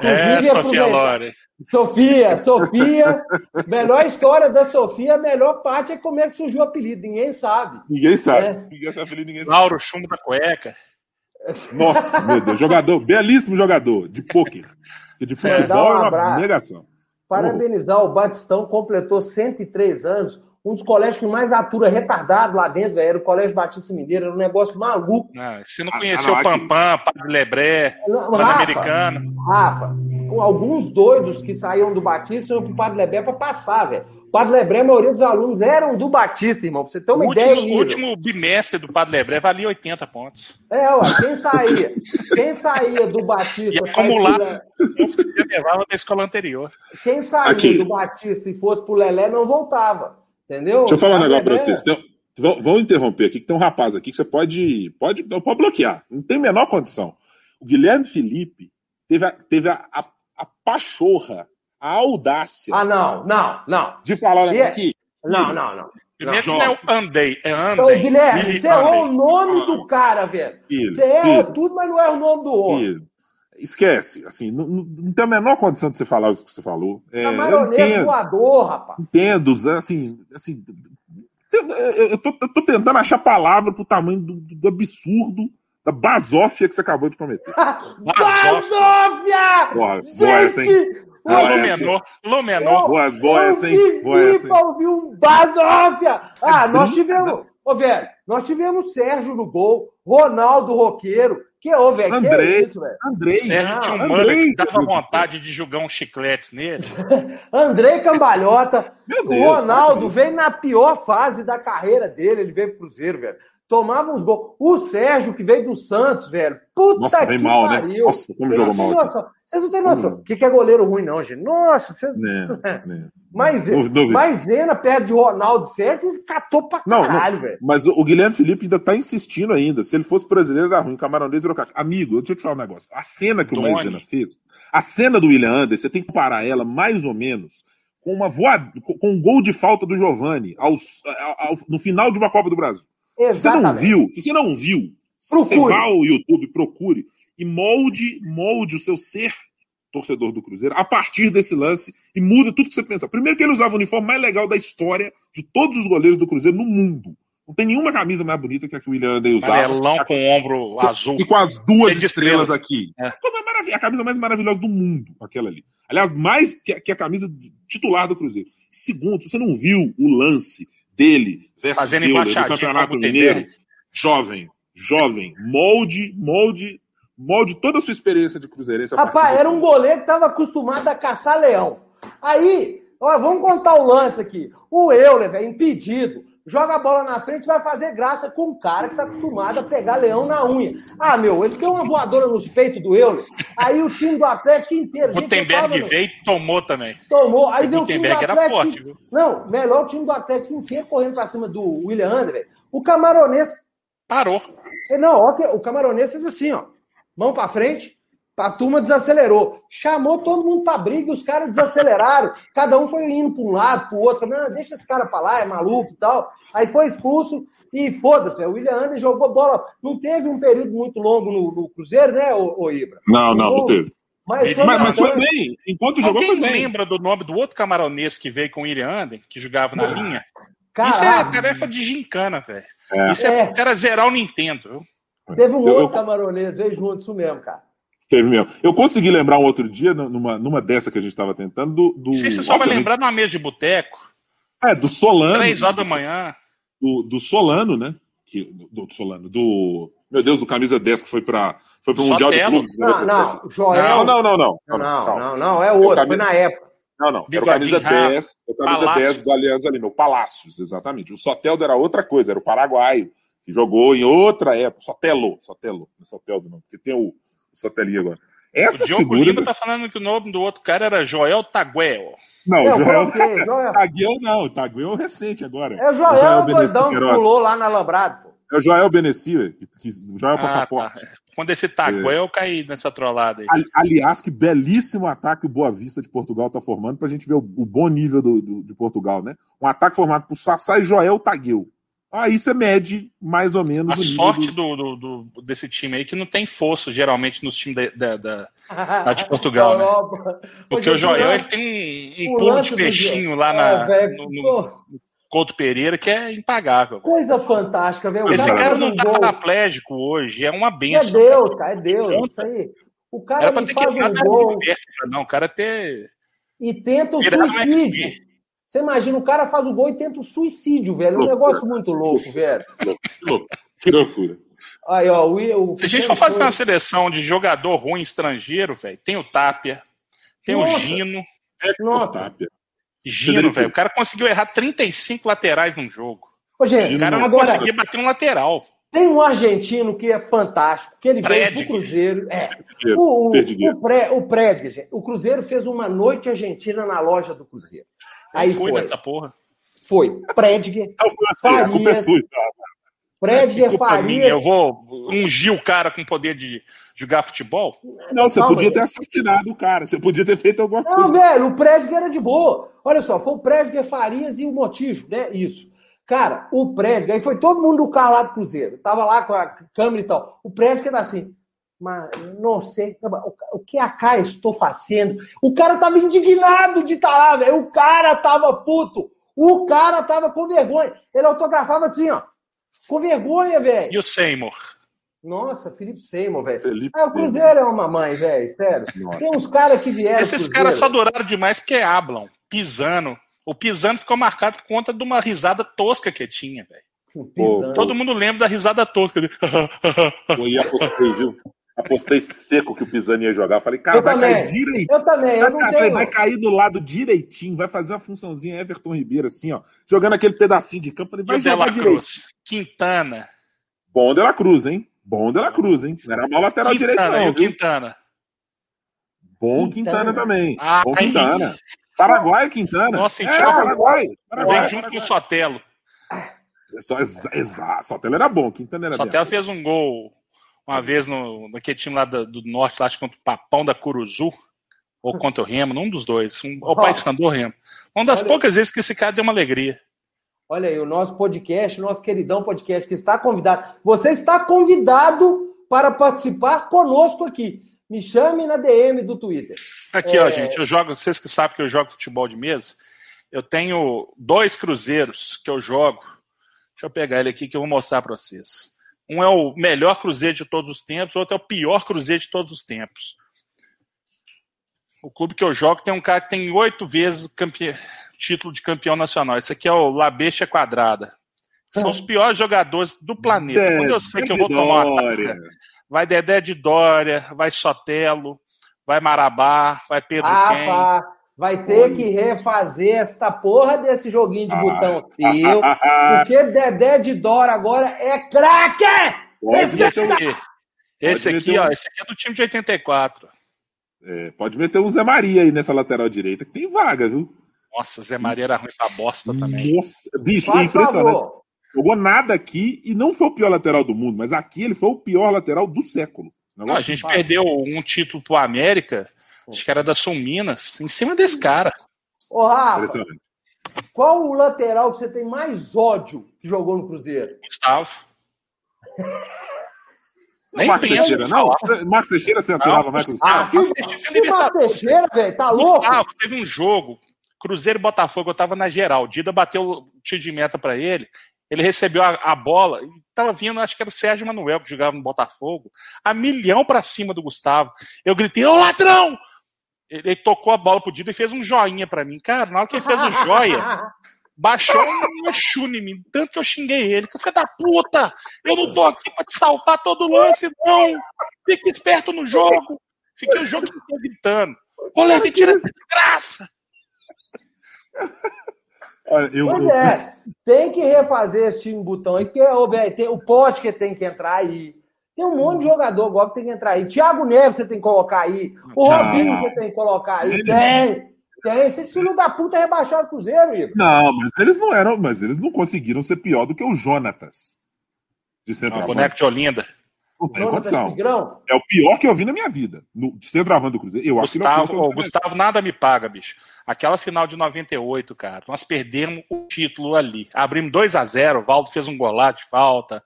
É, Sofia Lore. Sofia, Sofia. melhor história da Sofia, a melhor parte é como é que surgiu o apelido. Ninguém sabe. Ninguém sabe. É. Ninguém sabe apelido, ninguém sabe. Lauro Chumbo da Cueca. Nossa, meu Deus. Jogador, belíssimo jogador de pôquer. De futebol é, um é uma negação. Parabenizar o Batistão, completou 103 anos um dos colégios que mais atura retardado lá dentro, velho, era o Colégio Batista Mineiro, era um negócio maluco. Não, você não ah, conheceu ah, o Pampam, Padre Lebré, Pan-Americano. Rafa, alguns doidos que saíam do Batista iam pro Padre Lebré para passar, velho. Padre Lebré, a maioria dos alunos eram do Batista, irmão, pra você ter uma o ideia. Último, o último bimestre do Padre Lebré valia 80 pontos. É, ué, quem saía? quem saía do Batista. E acumulava os que levava da escola anterior. Quem saía Aqui. do Batista e fosse pro Lelé não voltava. Entendeu? Deixa eu falar um negócio para vocês. Tem, vão interromper aqui, que tem um rapaz aqui que você pode, pode, pode bloquear. Não tem a menor condição. O Guilherme Felipe teve a, teve a, a, a pachorra, a audácia. Ah, não, não, não. De falar um aqui. Não, não, não. Primeiro não, não é o Andei, é Andei. Ô, Guilherme, você errou o nome do cara, velho. Você erra tudo, mas não é o nome do outro. Esquece, assim, não, não, tem a menor condição de você falar isso que você falou. É, Camaroneiro voador, rapaz. Entendo, assim, assim eu tô, eu tô tentando achar palavra pro tamanho do, do absurdo da basófia que você acabou de cometer. basófia! Boa, boa Gente! Lumenor, Lumenor. Boas, boas, hein? Boa essa, hein? ouvir um basófia! Ah, nós tivemos... Ô, velho, nós tivemos Sérgio no gol, Ronaldo Roqueiro, que ô, velho? Que é isso, velho? Andrei. Sérgio tinha um Andrei, que dava vontade de jogar um chiclete nele. Andrei Cambalhota. Meu Deus, o Ronaldo veio na pior fase da carreira dele. Ele veio pro Cruzeiro, velho. Tomava uns gols. O Sérgio, que veio do Santos, velho. Puta Nossa, que mal, né? pariu. Né? Nossa, como jogou mal. Vocês não têm noção. O que é goleiro ruim, não, gente? Nossa, vocês. É, é. Mas, Maisena perto de Ronaldo certo, catou pra caralho, velho. Mas o, Guilherme Felipe ainda tá insistindo ainda. Se ele fosse brasileiro, era ruim. Camaronês virou caca. Amigo, deixa eu te falar um negócio. A cena que Doni. o Maisena fez, a cena do William Anderson, você tem que comparar ela mais ou menos com uma voada, com um gol de falta do Giovani aos, ao, ao, no final de uma Copa do Brasil. Exatamente. Se você não viu, se você não viu, procure. você vá ao YouTube, procure e molde, molde o seu ser torcedor do Cruzeiro, a partir desse lance e muda tudo que você pensa. Primeiro que ele usava o uniforme mais legal da história de todos os goleiros do Cruzeiro no mundo. Não tem nenhuma camisa mais bonita que a que o William Andei usava. Amarelão com o ombro azul. E com as duas estrelas, estrelas, aqui. É. é a camisa mais maravilhosa do mundo, aquela ali. Aliás, mais que, que a camisa titular do Cruzeiro. Segundo, você não viu o lance dele versus Fazendo Euler, do Campeonato Mineiro, jovem, jovem, molde, molde molde toda a sua experiência de cruzeirense. Rapaz, era um goleiro que estava acostumado a caçar leão. Aí, ó, vamos contar o lance aqui. O Euler, velho, impedido, joga a bola na frente vai fazer graça com um cara que está acostumado a pegar leão na unha. Ah, meu, ele deu uma voadora nos peitos do Euler. Aí o time do Atlético inteiro. O Gutenberg veio e tomou também. Tomou. Aí veio o time do Atlético. Era forte, viu? Não, melhor o time do Atlético inteiro correndo para cima do William André. O camaronês. Parou. Não, ó, o camaronês fez assim, ó mão para frente, a turma desacelerou. Chamou todo mundo para briga e os caras desaceleraram. Cada um foi indo para um lado, para o outro. Falando, deixa esse cara para lá, é maluco e tal. Aí foi expulso e foda-se. O William Anderson jogou bola. Não teve um período muito longo no, no Cruzeiro, né, o, o Ibra? Não, não, não teve. Mas, mas, mas foi bem. Enquanto jogou, Alguém foi bem. lembra do nome do outro camaronês que veio com o William Anderson, que jogava na linha? Caralho. Isso é tarefa de gincana, velho. É. Isso é, é pro cara zerar o Nintendo, viu? Teve um eu, outro eu... camaronês, veio junto, isso mesmo, cara. Teve mesmo. Eu consegui lembrar um outro dia, numa, numa dessa que a gente estava tentando, do. do... Não sei se você só vai lembrar numa mesa de boteco. É, do Solano. Três horas da manhã. Do, do Solano, né? que, do, do Solano, do. Meu Deus, do camisa 10 que foi para foi pro Mundial de Clubes. Não, não, Joel. Não, não, não, não. Não, não, não, não, é outro, camisa... foi na época. Não, não, era o camisa 10, o camisa 10 do Alianza Lima, o Palácios, exatamente. O Soteldo era outra coisa, era o paraguaio, que jogou em outra época. Sotelo, Sotelo, não é Soteldo não, porque tem o, o Sotelinho agora. Essa o Diogo figura... Lima tá falando que o nome do outro cara era Joel Taguel. Não, eu Joel, Joel... Taguel não, Taguel é recente agora. É o Joel, o Joel doidão que pulou lá na Alambrado. É o Joel Benessia, que, que o Joel ah, Passaporte. Tá. Quando esse Taguel é. eu caí nessa trollada aí. Aliás, que belíssimo ataque o Boa Vista de Portugal tá formando pra gente ver o, o bom nível do, do, de Portugal, né? Um ataque formado por Sassá e Joel Taguel. Aí você mede mais ou menos. A sorte do... Do, do, desse time aí que não tem força, geralmente, nos times da, da, da de Portugal, né? Porque o Joel ele tem um, um pulo de peixinho lá na, é, no, no, Couto Pereira que é impagável. Coisa fantástica, velho. Esse cara, cara não tá paraplégico hoje, é uma benção. É Deus, cara, é Deus, isso aí. O cara Era pra ter faz um gol. Não, o cara ter. E tenta o suicídio. Você imagina, o cara faz o gol e tenta o suicídio, velho. É um negócio muito louco, velho. Que loucura. Aí, ó, o, o, Se a gente for fazer foi... uma seleção de jogador ruim estrangeiro, velho, tem o Tapia, tem Nossa. o Gino. É, Nossa. Gino, velho. O cara conseguiu errar 35 laterais num jogo. Ô, gente, o cara não agora, conseguia bater um lateral. Tem um argentino que é fantástico, que ele veio pro Cruzeiro. É. O, o, o, pré, o Prédiger, o Cruzeiro fez uma noite argentina na loja do Cruzeiro. Aí foi, foi nessa porra? Foi. Prédiger, Farias... Prédiger, Farias... Eu vou ungir o cara com poder de jogar futebol? Não, você podia ter assassinado o cara. Você podia ter feito alguma não, coisa. Não, velho, o Prédiger era de boa. Olha só, foi o Prédiger, Farias e o Motijo, né? Isso. Cara, o Prédiger, aí foi todo mundo do carro lá do Cruzeiro. Tava lá com a câmera e tal. O Prédiger tá assim mas não sei o que a cara estou fazendo. O cara tava indignado de estar tá lá, velho. O cara tava puto. O cara tava com vergonha. Ele autografava assim, ó. Com vergonha, velho. E o Seymour? Nossa, Felipe Seymour, velho. Ah, o Cruzeiro é uma mãe, velho, sério. Nossa. Tem uns caras que vieram. Esses caras só duraram demais porque hablam. Pisando. O Pisano ficou marcado por conta de uma risada tosca que tinha, velho. Todo mundo lembra da risada tosca. Eu ia apostei, viu? Apostei seco que o Pisani ia jogar. Falei, cara, eu vai também. cair direitinho. Eu também, eu vai, tenho... vai cair do lado direitinho, vai fazer uma funçãozinha Everton Ribeiro, assim, ó. Jogando aquele pedacinho de campo. Falei, vai jogar direito. Quintana. Bom de la Cruz, hein? Bom de la Cruz, hein? Não era mal lateral Quintana, direito, não. Viu? Quintana. Bom Quintana, Quintana também. Ah, Bom Quintana. Paraguai, Quintana. Nossa, é, Paraguai. Paraguai. Vem junto com o Sotelo. É só, exato. Sotelo era bom, Quintana era Sotelo fez um gol uma vez no, naquele time lá do, do norte, lá, acho que contra o Papão da Curuzu, ou contra o Remo, num dos dois. Um, ou o Paysandu ou Remo. Uma das Olha poucas aí. vezes que esse cara deu uma alegria. Olha aí, o nosso podcast, o nosso queridão podcast que está convidado. Você está convidado para participar conosco aqui. Me chame na DM do Twitter. Aqui, é... ó, gente, eu jogo, vocês que sabem que eu jogo futebol de mesa, eu tenho dois cruzeiros que eu jogo. Deixa eu pegar ele aqui que eu vou mostrar para vocês. Um é o melhor Cruzeiro de todos os tempos, o outro é o pior Cruzeiro de todos os tempos. O clube que eu jogo tem um cara que tem oito vezes campe... título de campeão nacional. Esse aqui é o Labestia Quadrada. São os piores jogadores do planeta. Quando eu sei que eu vou tomar uma ataca, vai Dedé de Dória, vai Sotelo, vai Marabá, vai Pedro ah, Quem. Pá. Vai ter Oi. que refazer esta porra desse joguinho de ah. botão seu, porque Dedé de Dora agora é craque! Esse aqui, esse aqui, ó, esse aqui é do time de 84. É, pode meter um Zé Maria aí nessa lateral direita, que tem vaga, viu? Nossa, Zé Maria era ruim pra bosta também. Nossa, bicho, Faz é impressionante. Favor. Jogou nada aqui e não foi o pior lateral do mundo, mas aqui ele foi o pior lateral do século. Não, a gente perdeu um título pro América Acho que era da Sul Minas, em cima desse cara. Ô, Rafa, qual o lateral que você tem mais ódio que jogou no Cruzeiro? Gustavo. Nem Marcos Teixeira, não? Marcos Teixeira você aturava mais que o Gustavo? Ah, que, Marcos Teixeira, velho, tá louco? Gustavo, teve um jogo, Cruzeiro e Botafogo, eu tava na geral. O Dida bateu o tiro de meta para ele, ele recebeu a, a bola, e tava vindo, acho que era o Sérgio Manuel que jogava no Botafogo, a milhão para cima do Gustavo. Eu gritei, ô ladrão! Ele tocou a bola pro Dida e fez um joinha para mim. Cara, na hora que ele fez o joia, baixou um chune em mim, tanto que eu xinguei ele. Filha da puta! Eu não tô aqui pra te salvar todo lance, não! Fique esperto no jogo! Fiquei o jogo inteiro gritando. Ô, Leve, tira essa desgraça! Olha, eu, pois eu... é, tem que refazer esse time botão aí, porque ô, tem, o pote que tem que entrar aí. Tem um monte de jogador agora que tem que entrar aí. Thiago Neves você tem que colocar aí. O Robinho você tem que colocar aí. Tem! Tem, esses filhos da puta rebaixaram o Cruzeiro, Igor. Não, mas eles não eram, mas eles não conseguiram ser pior do que o Jonatas. De centroavante. O boneco de Olinda. Não tem condição. É o pior que eu vi na minha vida. No, de centroavante do Cruzeiro. Eu Gustavo, acho que o Gustavo nada me paga, bicho. Aquela final de 98, cara, nós perdemos o título ali. Abrimos 2 a 0 o Valdo fez um golaço de falta.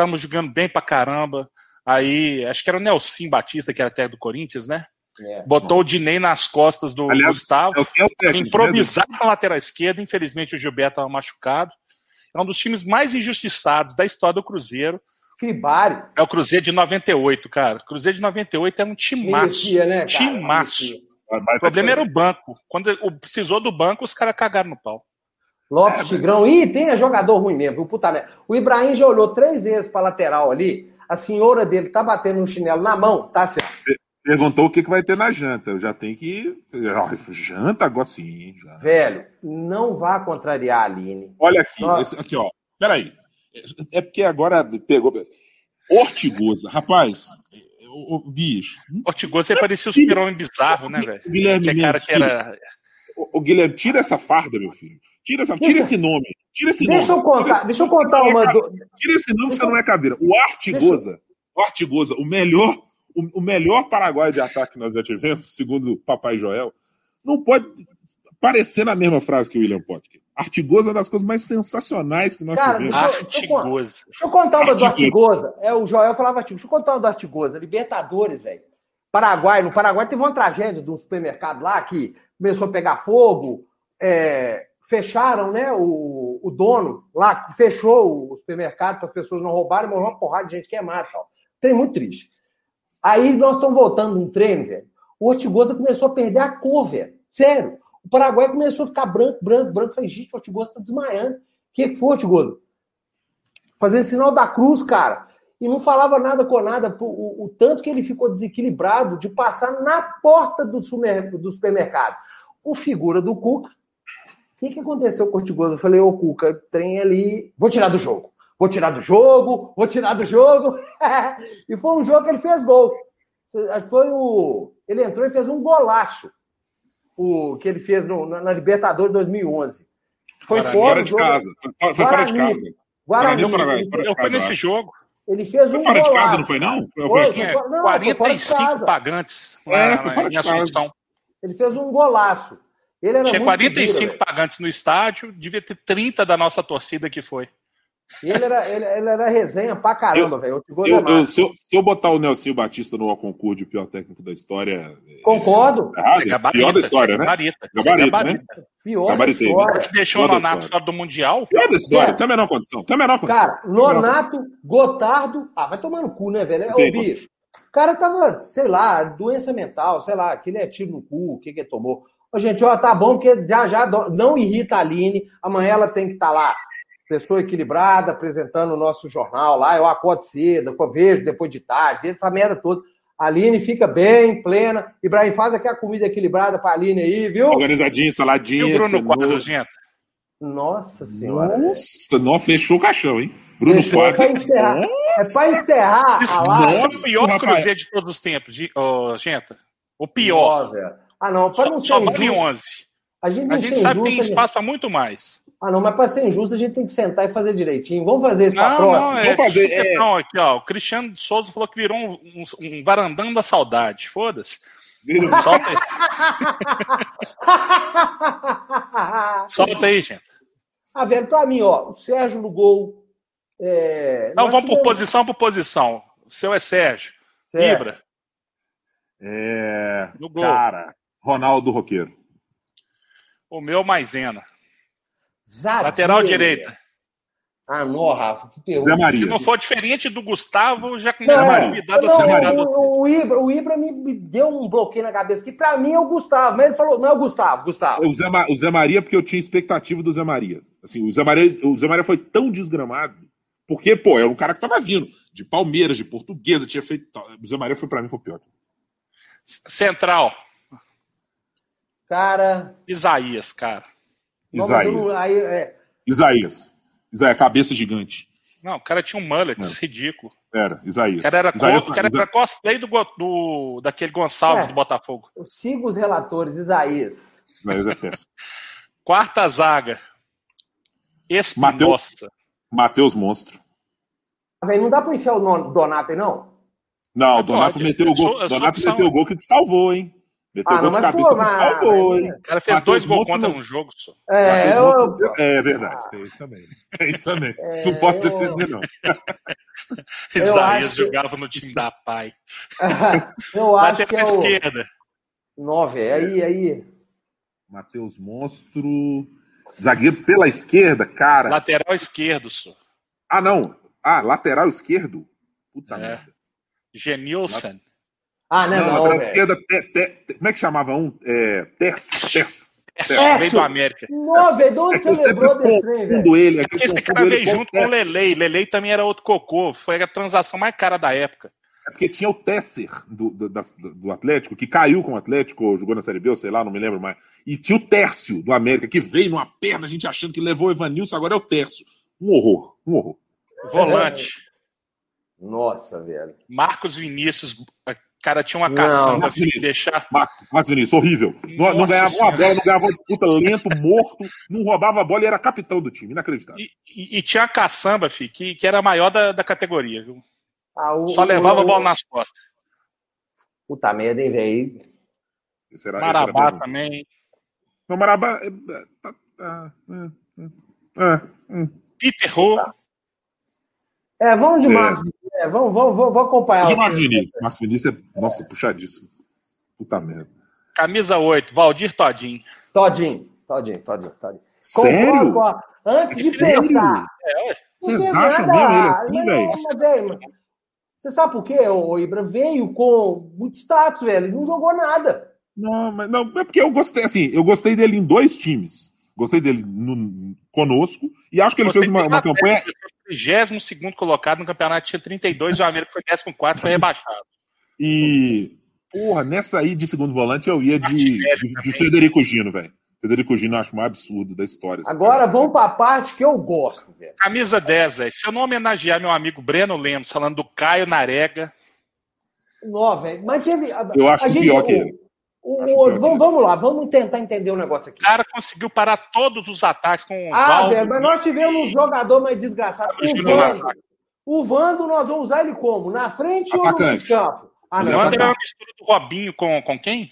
Estamos jogando bem pra caramba. Aí, acho que era o Nelson Batista, que era até do Corinthians, né? É, Botou nossa. o Dinei nas costas do Aliás, Gustavo, é improvisar na lateral esquerda. Infelizmente, o Gilberto estava machucado. É um dos times mais injustiçados da história do Cruzeiro. Cribário. É o Cruzeiro de 98, cara. O Cruzeiro de 98 é um timaço. Merecia, né, timaço. O problema era o banco. Quando precisou do banco, os caras cagaram no pau. Lopes, é, Tigrão. Ih, tem jogador ruim mesmo. Puta merda. O Ibrahim já olhou três vezes para lateral ali. A senhora dele tá batendo um chinelo na mão, tá certo. Perguntou o que, que vai ter na janta. Eu já tenho que. Janta agora sim. Já. Velho, não vá contrariar a Aline. Olha aqui, esse, aqui, ó. Peraí. É porque agora pegou. Ortigosa, rapaz. O, o bicho. Ortigosa parecia o super bizarro, né, velho? Guilherme, que cara que era. O, o, Guilherme, tira essa farda, meu filho. Tira, essa, tira esse nome. Tira esse deixa nome. Eu contar, tira, deixa eu contar uma. É, tira esse nome que você não é caveira. O Artigosa. Deixa... O Artigosa, o melhor o, o melhor Paraguai de ataque que nós já tivemos, segundo o Papai Joel, não pode parecer na mesma frase que o William Potker. Artigosa é das coisas mais sensacionais que nós Cara, tivemos. Deixa, Artigosa. Deixa eu contar uma do Artigosa. É, o Joel falava Artigosa. Deixa eu contar uma do Artigosa. Libertadores, velho. Paraguai. No Paraguai teve uma tragédia de um supermercado lá que começou a pegar fogo. É, fecharam, né? O, o dono lá fechou o supermercado para as pessoas não roubarem, morreu uma porrada de gente queimada e tal. Tem muito triste. Aí nós estamos voltando num treino, velho. O Ortigosa começou a perder a cor, velho. Sério. O Paraguai começou a ficar branco, branco, branco. Falei, gente, o Ortigosa tá desmaiando. O que, que foi, Ortigosa? Fazendo sinal da cruz, cara. E não falava nada com nada. O, o, tanto que ele ficou desequilibrado de passar na porta do, do supermercado. O figura do Cuca. O que, que aconteceu com o Ortigosa? Eu falei, ô Cuca, trem ali. Vou tirar do jogo vou tirar do jogo, vou tirar do jogo. e foi um jogo que ele fez gol. Foi o, ele entrou e fez um golaço. O que ele fez no, na, na Libertadores 2011. Foi Guarani, fora, de casa. Foi, foi fora de casa. Guarani. Guarani eu fui nesse jogo. Ele fez um fora de casa, não foi não? Foi, foi, foi, foi, não, 45 pagantes é, na, na, na Assunção. Ele fez um golaço. Ele era Tinha 45 pagantes no estádio, devia ter 30 da nossa torcida que foi. Ele era, ele, ele era resenha pra caramba, velho. Eu, eu, eu, se, eu, se eu botar o Nelson Batista no concurso de pior técnico da história. Concordo. É, é pior da história, né? Gabarita, gabarita, gabarita. né? Pior gabarita, da história. Te deixou o Nonato fora do Mundial? Pior da história, é. tem a menor condição. Tem a menor condição. Cara, Nonato, Gotardo. Ah, vai tomar no cu, né, velho? É o bicho. O cara tava, sei lá, doença mental, sei lá, aquele é tiro no cu, o que que ele tomou. Ô, gente, ó, tá bom, porque já já não irrita a Aline. Amanhã ela tem que estar tá lá pessoa equilibrada, apresentando o nosso jornal lá, eu acordo cedo, eu vejo depois de tarde, essa merda toda. A Aline fica bem, plena. Ibrahim, faz aqui a comida equilibrada pra Aline aí, viu? Organizadinho, saladinho. E o Bruno Quadro, gente? Nossa senhora. Nossa, não, fechou o caixão, hein? Bruno fechou, Quadro. É pra encerrar, é pra encerrar Isso, a é o pior cruzeiro de todos os tempos, de, oh, gente. O pior. pior ah, não, só, não ser Só vale 11. A gente, a gente sabe que tem espaço para muito mais. Ah, não, mas para ser injusto, a gente tem que sentar e fazer direitinho. Vamos fazer isso para próxima. Não, é, Vamos fazer. É... Não, aqui, ó. O Cristiano Souza falou que virou um, um, um varandão da saudade. Foda-se. Solta aí. Solta aí, gente. Ah, velho, para mim, ó, o Sérgio no gol. É... Não, vamos por posição por posição. O seu é Sérgio. Certo. Ibra. É. No gol. Cara, Ronaldo Roqueiro. O meu Maisena. Zagueiro. Lateral direita. Ah, não, Rafa, que terror. Se não for diferente do Gustavo, já Não, começa a é. duvidar do Não, acelerado. o, o, Ibra, o Ibra me deu um bloqueio na cabeça que pra mim é o Gustavo. Mas ele falou, não é o Gustavo, Gustavo. O Zé, o Zé Maria, porque eu tinha expectativa do Zé Maria. Assim, o Zé Maria, o Zé Maria foi tão desgramado, porque, pô, era um cara que tava vindo de Palmeiras, de Portuguesa, tinha feito. O Zé Maria foi pra mim foi o pior. Central, Cara. Isaías, cara. Isaías. aí, é, Isaías. Isaías, cabeça gigante. Não, o cara tinha um mullet, Não. ridículo. Era, Isaías. O cara era, Isaías, co- o cara Isa- era cosplay do, do- daquele Gonçalves É. do Botafogo. eu sigo os relatores, Isaías. Isaías é péssimo. Quarta zaga. Espinosa. Matheus Monstro. Ah, velho, não dá pra enfiar o Donato aí, não? Não, o Pode, Donato meteu o gol. Donato meteu o gol que te salvou, hein? Meteu Ah, o gol de mas cabeça foi, mas- salvou, hein? O cara fez dois gols contra não- um jogo só. É, eu, Monstro- É verdade, tem isso também. Tem isso também. É, não posso eu- defender, não. Isaías acho jogava no time da Pai. eu acho Lateral que é o. esquerda. Nove, aí, aí. Matheus Monstro. Zagueiro pela esquerda, cara. Lateral esquerdo, só. Ah, não. Ah, lateral esquerdo? Puta É. merda. Genilson. Ah, não, Não, não, velho. esquerda. te- te- te- como é que chamava um? É, terço. terço. É, veio do América. Não, velho, de É onde que você lembrou desse trem, velho? ele. É É que porque esse cara veio junto com o. Lelei. Lelei também era outro cocô. Foi a transação mais cara da época. É porque tinha o Tesser do, do, do- do Atlético, que caiu com o Atlético, ou jogou na Série B, ou sei lá, não me lembro mais. E tinha o Tércio do América, que veio numa perna, a gente achando que levou o Evanilson, agora é o Tércio. Um horror, um horror. Volante. Nossa, velho. Marcos Vinícius. O cara tinha uma caçamba Marcos de deixar. Marcos Vinícius, horrível. Não, ganhava uma bola, não ganhava uma disputa, lento, morto, não roubava a bola e era capitão do time, inacreditável. E, e- e tinha a caçamba, fi, que, que era a maior da, da categoria, viu? Ah, o- Só o- levava a o- bola nas costas. Puta merda, hein, velho. Marabá também. Não, Marabá. é, é, tá- tá, é, é, é, hum. Peter Hu. É, vamos de É. Marcos. É, vamos, vamos, vamos, vamos acompanhar. De o- Marcos Vinícius. Marcos Vinícius é, nossa, puxadíssimo. Puta merda. Camisa 8, Valdir Todinho. Todinho, Todinho, Todinho, Todinho. Sério? Concordo com a- Antes de Sério? pensar. É, Vocês acham mesmo ele assim, Não, velho? Você sabe por quê, ô Ibra? Veio com muito status, velho. Ele não jogou nada. Não, mas não, é porque eu gostei, assim, eu gostei dele em dois times. Gostei dele no- conosco e acho que ele Gostei fez uma, uma campanha. 32 colocado no campeonato, tinha 32, o América foi 14, foi rebaixado. E, porra, nessa aí de segundo volante eu ia de, de, de. Federico Gino, velho. Federico Gino eu acho o mais absurdo da história. esse Agora cara. vamos pra parte que eu gosto, velho. Camisa 10, velho. Se eu não homenagear meu amigo Breno Lemos, falando do Caio Narega, Nó, velho. Mas teve. a- Eu acho a gente- pior que ele. O- o- vamos, vamos lá, vamos tentar entender o negócio aqui. o cara conseguiu parar todos os ataques com o Ah, Valdo. velho, mas nós tivemos um jogador mais desgraçado. O Vando. O Vando, nós vamos usar ele como? Na frente ou no Atacante. campo? Ah, O não. Wander era tá. uma mistura do Robinho com, com quem?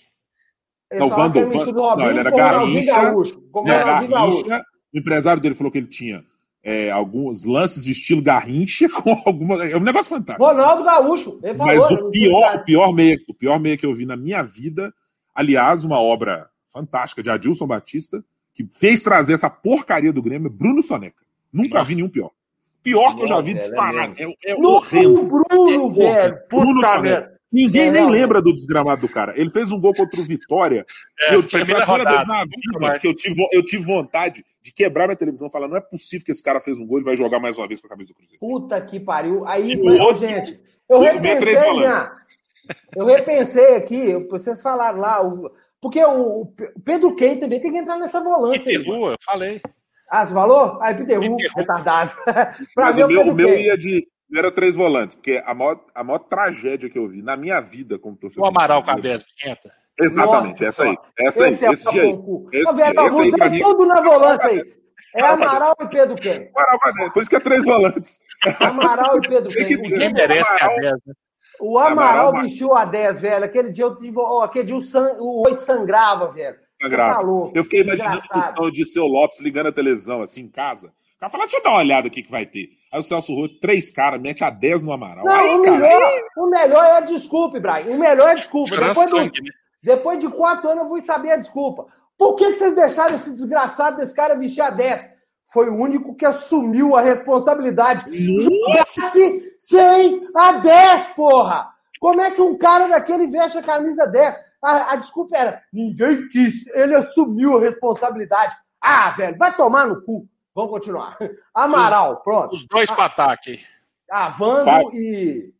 Não, que Vando- era mistura do Não, Robinho ele era o Garrincha, Gaúcho. Com o É, Ronaldinho Gaúcho. Garrincha, o empresário dele falou que ele tinha é, alguns lances de estilo Garrincha com alguma. É um negócio fantástico. Ronaldo Gaúcho. Ele falou, Mas o pior, o pior meia, o pior meia que eu vi na minha vida, aliás, uma obra fantástica de Adilson Batista, que fez trazer essa porcaria do Grêmio, Bruno Soneca. Nunca vi nenhum pior. Pior que eu já vi é É, é No horrendo. Bruno, velho. Bruno Puta Soneca. Ninguém É, nem lembra do desgramado do cara. Ele fez um gol contra o Vitória. É, eu tive primeira foi a primeira vez rodada. na vida que eu tive, eu tive vontade de quebrar minha televisão e falar: não é possível que esse cara fez um gol e vai jogar mais uma vez com a camisa do Cruzeiro. Puta que pariu. Aí, mas, outro- gente, eu repensei, falando. minha. Eu repensei aqui, vocês falaram lá, o- porque o, o Pedro Key também tem que entrar nessa volância. Peter aí, mano. Hu, eu falei. Ah, você falou? Aí, Peter Hu, Peter Hu. retardado. pra Mas mim, o meu, o meu ia de. não Era três volantes, porque a maior, a maior tragédia que eu vi na minha vida como torcedor. O Amaral com a do Cruzeiro- 10 quinta. Exatamente, Nossa, essa aí. Essa aí, Esse é esse dia aí. Esse- esse aí tudo na volância aí. É Amaral e Pedro Key. Amaral com a 10, Por isso que é três volantes. Amaral e Pedro O Ninguém merece a Amaral- 10, né? O Amaral Amaral, vestiu a 10, velho. Aquele dia eu tive. ó, aquele dia o, san... o oi sangrava, velho. Sagrado. tá. Eu fiquei imaginando a Desgraçado. discussão de seu Lopes ligando a televisão assim em casa. O cara fala, deixa eu dar uma olhada aqui que vai ter. Aí o Celso Rui, três caras, mete a 10 no Amaral. Não, aí, o, cara, melhor, aí- o melhor é a desculpa, Brian. O melhor é a desculpa. Depois, do- sangue, né? depois de quatro anos eu vou saber a desculpa. Por que, que vocês deixaram esse desgraçado desse cara vestir a 10? Foi o único que assumiu a responsabilidade. Jogasse 100 a 10, porra! Como é que um cara daquele veste a camisa 10? A, a desculpa era, ninguém quis, ele assumiu a responsabilidade. Ah, velho, vai tomar no cu. Vamos continuar. Amaral, pronto. Os dois para ataque. Ah, Vando Fábio. e.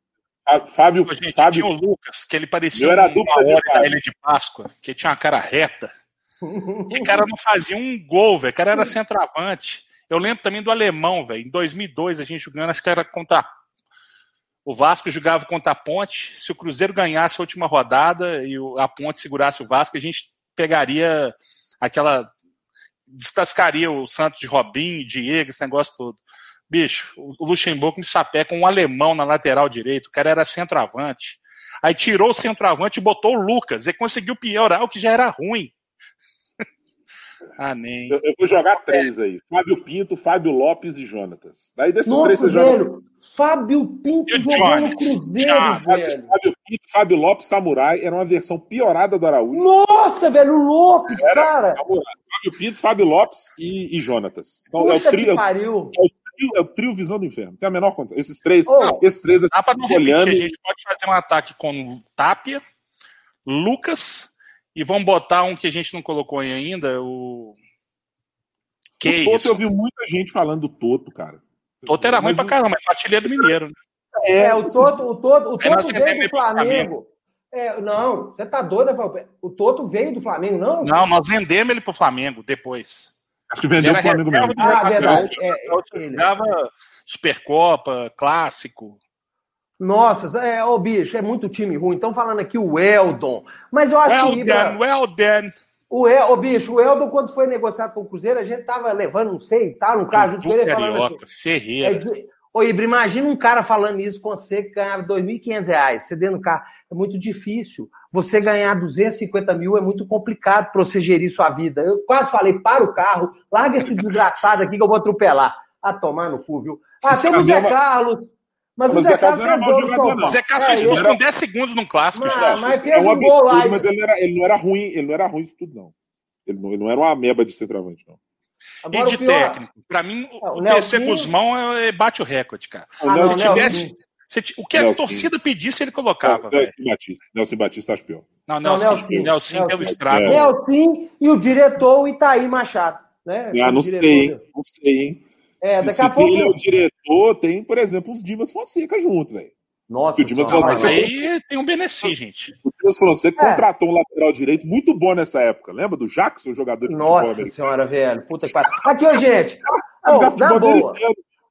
Fá- Fábio, Pô, gente, Fábio, tinha o Lucas, que ele parecia Eu era uma dupla de hora da. Ilha de Páscoa, que tinha uma cara reta. Que cara não fazia um gol, velho. O cara era centroavante. Eu lembro também do alemão, velho. Em 2002, a gente jogando, acho que era contra. O Vasco jogava contra a Ponte. Se o Cruzeiro ganhasse a última rodada e a Ponte segurasse o Vasco, a gente pegaria aquela. descascaria o Santos de Robinho, Diego, esse negócio todo. Bicho, o Luxemburgo me sapé com um alemão na lateral direito. O cara era centroavante. Aí tirou o centroavante e botou o Lucas. E conseguiu piorar o que já era ruim. Nem. eu, eu vou jogar três aí. Fábio Pinto, Fábio Lopes e Jonatas. Daí desses três Nossa, você joga velho. Fábio Pinto E o jogou no Jones? Cruzeiro, Jones. velho. Fábio Pinto, Fábio Lopes, Samurai era uma versão piorada do Araújo. Nossa, velho, o Lopes, cara. Samurai. Fábio Pinto, Fábio Lopes e, e Jonatas. Então, é, o trio, que é, o pariu. trio, é o trio Visão do Inferno. Tem a menor condição. Esses três, Ô, esses três Dá pra não repetir. A gente pode fazer um ataque com Tapia, Lucas e vamos botar um que a gente não colocou aí ainda, o. Que o Toto, isso? eu vi muita gente falando do Toto, cara. Toto era ruim Mas pra o- caramba, mas artilheiro do Mineiro. né? É, o Toto, o Toto, o Toto veio do pro Flamengo. Flamengo. É, não, você tá doido? O Toto veio do Flamengo, não? Não, nós vendemos ele pro Flamengo depois. Acho que vendeu Ele o Flamengo mesmo. Ah, verdade. É, ele. jogava Supercopa, clássico. Nossa, é, ô bicho, é muito time ruim. Estão falando aqui o Eldon. Mas eu acho Well que. Ibra- done, well done. O, El, ô, bicho, o Eldon, quando foi negociado com o Cruzeiro, a gente tava levando, não sei, tá no carro junto com ele falando assim. É, Ô, Ibra, imagina um cara falando isso com você que ganhava 2.500 reais, você dentro do carro. É muito difícil. Você ganhar 250 mil é muito complicado para você gerir sua vida. Eu quase falei, para o carro, larga esse desgraçado aqui que eu vou atropelar. Ah, tomar no cu, viu? Ah, tem o Zé caminhão- Carlos. Mas, Mas o Zé Carlos não era mau jogador, não. Zé Carlos É, fez expulso com 10 segundos num clássico. Mas- gente. mas fez É um absurdo, gol e- mas ele, era, ele não era ruim, ele não era ruim de tudo, não. Ele não, ele não era uma ameba de centroavante, não. E Agora, de o pior- técnico. Pra mim, É, o PC Nelsinho- Guzmão é- bate o recorde, cara. Ah, não, se Nelson- tivesse. se ti- o que a Nelson. torcida pedisse, ele colocava. Nelson Batista. Nelson Batista acho pior. Não, Não, Nelson, Nelsinho. Nelson, pelo Nelson. estrago. É. Nelson e o diretor, o Itaí Machado. Né? Ah, não sei, hein? Não sei, hein? É, se, daqui se a pouco. ele é o diretor, tem, por exemplo, os Dimas Fonseca junto, velho. Nossa, o Dimas senhora, Mas Não, aí tem um Beneci, gente. O Dimas Fonseca É. contratou um lateral direito muito bom nessa época. Lembra do Jackson, jogador de futebol Nossa americano? senhora, velho. Puta que pariu. Aqui, ó, gente. Jogava na futebol boa.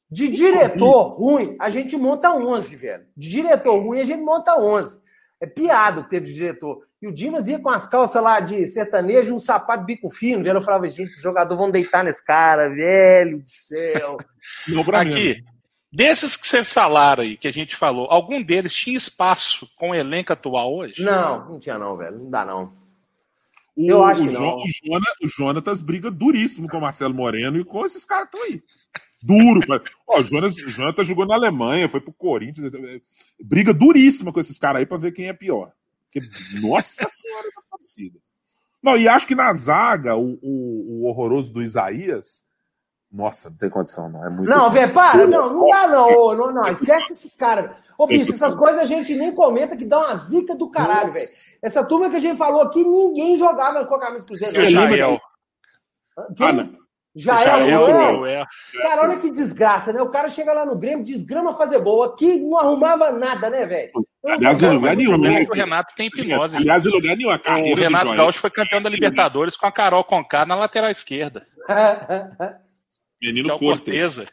De diretor ruim, a gente monta 11, velho. De diretor ruim, a gente monta 11. É piada o que teve de diretor. E o Dimas ia com as calças lá de sertanejo e um sapato de bico fino, velho. Eu falava, gente, os jogadores vão deitar nesse cara, velho do céu. Aqui, desses que vocês falaram aí, que a gente falou, algum deles tinha espaço com o elenco atual hoje? Não, não tinha não, velho. Não dá não. O, Eu acho o, que não. o, o Jonatas briga duríssimo com o Marcelo Moreno e com esses caras que estão aí. Duro. Ó, o Jonas, o Jonatas jogou na Alemanha, foi pro Corinthians. Briga duríssima com esses caras aí pra ver quem é pior. Porque, nossa senhora da torcida. Não, e acho que na zaga, o, o- o horroroso do Isaías. Nossa, não tem condição, não. É muito. Não, velho, para. Não, não dá não. Ô, não, não. Esquece esses caras. Ô, bicho, essas coisas a gente nem comenta que dá uma zica do caralho, velho. Essa turma que a gente falou aqui, ninguém jogava com a camisa do Cruzeiro. Já- lembra Jael? Quem? Ah, não. Já Jael, é o Joel? Joel. Cara, olha que desgraça, né? O cara chega lá no Grêmio, desgrama fazer gol. Aqui não arrumava nada, né, velho? Aliás, em lugar nenhum, né? O Renato tem hipnose. Aliás, em lugar nenhum. O Renato. Gaúcho foi campeão da Libertadores com a Carol Conká na lateral esquerda. Que Menino o Cortes. Corteza.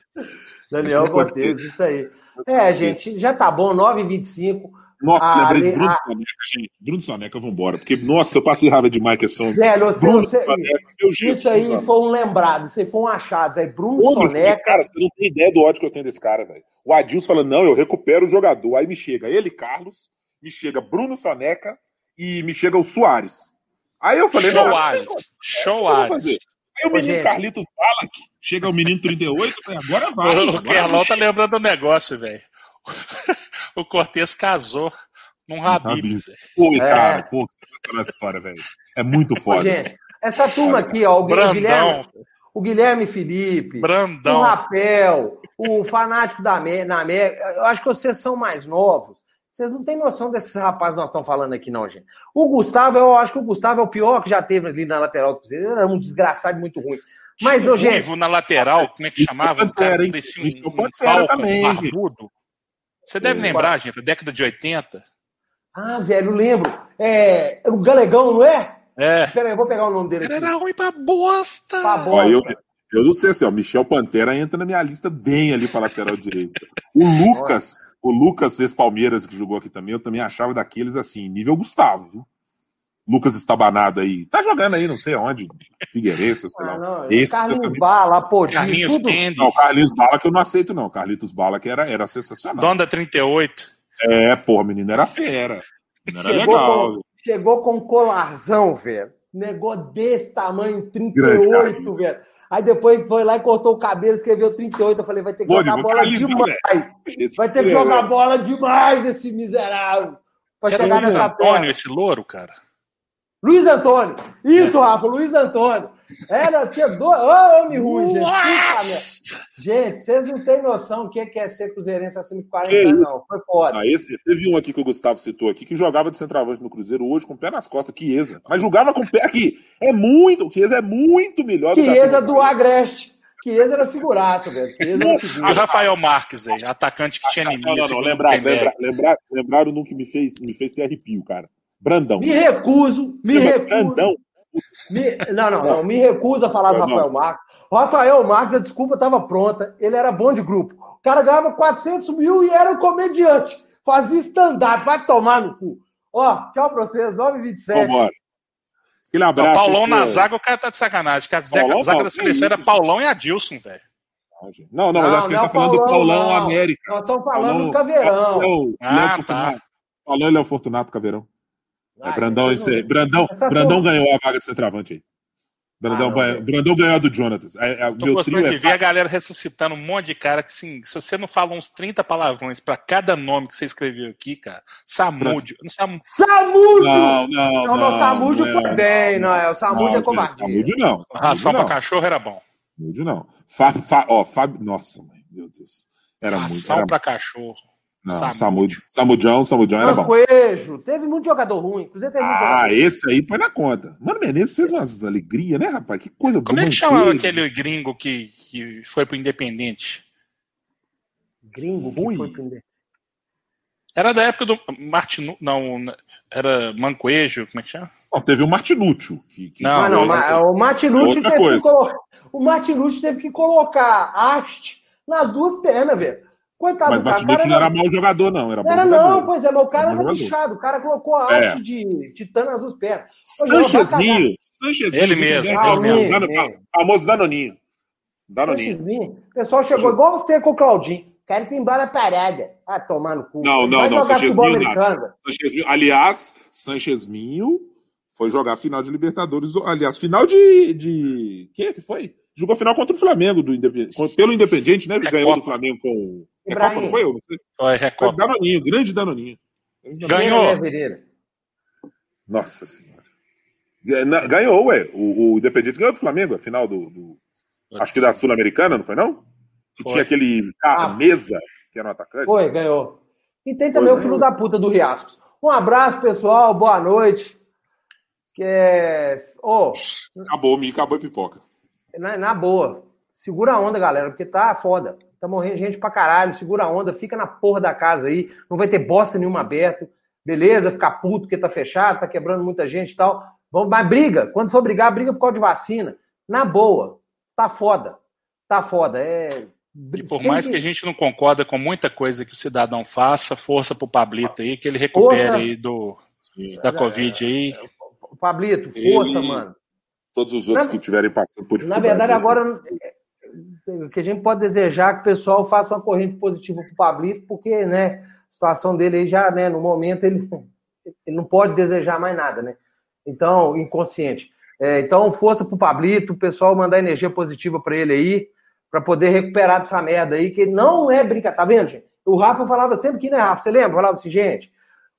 Daniel Cortez, isso aí. É, gente, já tá bom, 9h25. Nossa, Ah, lembrei de Bruno ah. Soneca, gente. Bruno Soneca, vambora. Porque, nossa, eu passei raiva demais que é som. Velho, você, Bruno você- Soneca, meu Jesus. isso aí foi um lembrado, isso aí foi um achado, velho. Bruno Pô, mas Soneca. cara, você não tem ideia do ódio que eu tenho desse cara, velho. O Adilson fala, não, eu recupero o jogador. Aí me chega ele, Carlos, me chega Bruno Soneca e me chega o Soares. Aí eu falei, Show não, Ares. Show Ares. Aí o menino. Carlitos Balak chega o menino 38, eu falei, agora vai. O Kerlão tá lembrando do negócio, velho. O Cortez casou num velho. Pô, É. cara, pô, essa história, velho. É muito Ô, foda. gente, essa turma aqui, ó, o Brandão. Guilherme, o Guilherme Felipe, Brandão. o Rapel, o fanático da na América. Eu acho que vocês são mais novos. Vocês não têm noção desses rapazes que nós estamos falando aqui, não, gente. O Gustavo, eu acho que o Gustavo é o pior que já teve ali na lateral do Cruzeiro. Era um desgraçado e muito ruim. Mas, ô, um gente, na lateral, como é que chamava? Um cara Pantera, hein? parecia Isso é um, o um Pantera falcon também, barbudo. Você deve lembrar, gente, da década de 80. ah, velho, eu lembro. É, o Galegão, não é? É. Pera aí, eu vou pegar o nome dele Ele aqui. era ruim pra bosta. Tá bom. Ó, eu, eu não sei assim, ó, Michel Pantera entra na minha lista bem ali para lateral direita. O Lucas, o Lucas ex-Palmeiras que jogou aqui também, eu também achava daqueles assim, nível Gustavo, viu? Lucas estabanado aí. Tá jogando aí, não sei aonde. Figueirense, sei Ah, lá. não, Esse Carlinhos Bala, Apodinho, Carlinhos tudo. Candy, Não, Carlinhos Bala que eu não aceito, não. Carlitos Bala que era, era sensacional. Donda 38. É, porra, menino era fera. Menino era Chegou legal. com, chegou com um colarzão, velho. Negócio desse tamanho, Grande 38, Carlinhos. velho. Aí depois foi lá e cortou o cabelo, escreveu 38. Eu falei, vai ter que Pô, jogar bola demais. Vai ter que jogar bola demais, esse miserável. Pra Era chegar Luiz nessa Antônio, perna. esse louro, cara. Luiz Antônio. Isso, Rafa, Luiz Antônio. Era, tinha dois. Ô, homem ruim, gente. Puta! Gente, vocês não têm noção o que é é ser cruzeirense acima de 40 Que não. Foi foda. Ah, esse, teve um aqui que o Gustavo citou aqui que jogava de centroavante no Cruzeiro hoje com o pé nas costas, Chiesa. Mas jogava com o pé aqui. É muito, o Chiesa é muito melhor Chiesa que do Agreste. Chiesa era figuraça, velho. Era o figura. Rafael Marques aí, atacante que tinha Não, anemia. não, não. segundo Lembrar, Gutenberg. lembrar, lembrar, lembraram num que me fez, me fez ter arrepio, cara. Brandão. Me recuso, me Chama recuso. Brandão. me- não, não, não, me recuso a falar do Não. Rafael Marques. O Rafael Marques, a desculpa estava pronta, ele era bom de grupo. O cara ganhava 400 mil e era um comediante. Fazia stand-up, vai tomar no cu. Ó, tchau pra vocês, 9h27. Vambora. Aquele Não, abraço. Paulão esse- na zaga, o cara tá de sacanagem. Que a zaga, Paulão zaga não, da seleção era Paulão e Adilson, velho. Não, não, mas acho que ele não tá falando do Paulão não. América. Nós estamos falando Paulão- do Caveirão. Léo- Ah, tá. Fortunato. Paulão e Léo Fortunato, Caveirão. É, Brandão, esse não- aí. Brandão, Essa Brandão turma- ganhou a vaga de centroavante aí. Brandão, Ah, não. Brandão ganhou a do Jonatas. É, é, Tô meu gostando trio de é ver a galera ressuscitando um monte de cara que, assim, se você não fala uns 30 palavrões pra cada nome que você escreveu aqui, cara, Samúdio. Sam... Samúdio! Não, não, Não, não. não, o Samúdio não foi é. bem, não, é, o Samúdio Não, é covardia. Samúdio não. Samúdio Ração não. pra cachorro era bom. Samúdio não. Fa, fa, ó, Fábio. Nossa, mãe, meu Deus. Era muito. Ração Era... pra cachorro. Não, Samúdio. Samúdio. Samudião, Samudião era bom. Mancoejo, teve muito jogador ruim. Teve muito Ah, jogador. esse aí põe na conta. Mano Menezes fez umas alegrias, né, rapaz? Que coisa boa. Como é que chamava aquele gringo que, que foi pro Independente? Gringo que Fui. foi prender. Era da época do Martinu... Não, era Mancoejo, como é que chama? Não, teve o Martinúcio. Que, que Não, não, é- mas o outra teve coisa. que colocar. O Martinucci teve que colocar haste nas duas pernas, velho. Coitado Mas do cara. cara não era mau jogador, não. Era era jogador. não, pois é, mas o cara Era bichado. O cara colocou a É. haste de titã nas duas pernas. Ô, João, vai Sanchezminho. Sanchezminho. Ele mesmo, ele mesmo. Dano-. Famoso Danoninho. Danoninho. Sanchezminho. O pessoal chegou igual você com o Claudinho. O cara tem bola parada. Ah, tomar no cu. Não, não, Vai não, jogar futebol Sanchezminho americano. Sanchezminho. Aliás, Sanchezminho foi jogar final de Libertadores. Aliás, final de. de... Quem é que foi? Jogou final contra o Flamengo, do Independ... pelo Independiente, né? É Ganhou Copa. do Flamengo com. É Ibrahim. Copa, não foi? eu? Foi Foi Recopa. Danoninho, grande Danoninho. Ganhou. Vireira? Nossa Senhora. É, Ganhou, ué. O, o Independiente ganhou do Flamengo, a final do. do- Acho que da Sul-Americana, não foi não? Que Foi. tinha aquele. A Ah. mesa, que era um atacante. Foi, ganhou. E tem também Foi, o filho ganhou. da puta do Riascos. Um abraço, pessoal. Boa noite. Que é. Ô, Acabou, me acabou a pipoca. na, na boa. Segura a onda, galera, porque tá foda. Tá morrendo gente pra caralho. Segura a onda, fica na porra da casa aí. Não vai ter bosta nenhuma aberto. Beleza? Ficar puto porque tá fechado, tá quebrando muita gente e tal. Vamos, mas briga. Quando for brigar, briga por causa de vacina. Na boa. Tá foda. Tá foda. É. E por mais que a gente não concorda com muita coisa que o cidadão faça, força pro Pablito aí, que ele recupere Força. aí do, da Covid aí. Pablito, força, Ele- mano. Todos os outros Na- que tiverem passando por Na dificuldades verdade, agora que a gente pode desejar é que o pessoal faça uma corrente positiva para o Pablito, porque né, a situação dele aí já, né, no momento, ele, ele não pode desejar mais nada, né? Então, inconsciente. É, então, força para o Pablito, o pessoal mandar energia positiva para ele aí, para poder recuperar dessa merda aí, que não é brincadeira. Tá vendo, gente? O Rafa falava sempre que, né, Rafa? Você lembra? Falava assim, gente,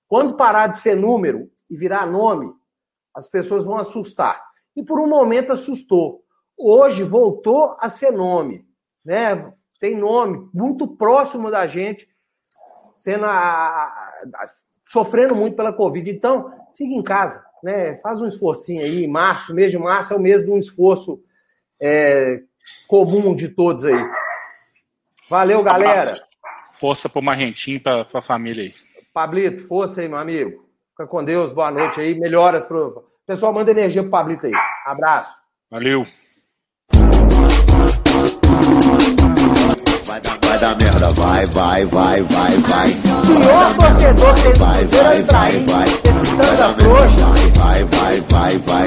quando parar de ser número e virar nome, as pessoas vão assustar. E por um momento assustou. Hoje voltou a ser nome, né? Tem nome muito próximo da gente, sendo a, a, sofrendo muito pela Covid. Então, fica em casa, né? Faz um esforcinho aí. Março, mês de março é o mês de um esforço é, comum de todos aí. Valeu, galera. Abraço. Força pro Marrentinho, pra, pra família aí. Pablito, força aí, meu amigo. Fica com Deus, boa noite aí. Melhoras pro. Pessoal, manda energia pro Pablito aí. Abraço. Valeu. Vai dar, vai dar merda, vai, vai, vai, vai, vai. Pior torcedor tem vai, vai, vai, vai. Vai dar merda, vai, vai, vai, vai.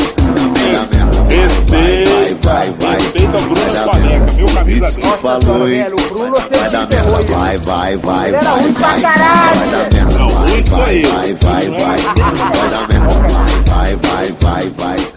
Vai, vai, respeita o Bruno Flamengo, viu, camisa dele. falou, hein? Vai dar merda, vai, vai, vai, vai. Vai dar merda, Não, vai, isso vai, aí. vai, vai, vai. Vai dar merda, vai.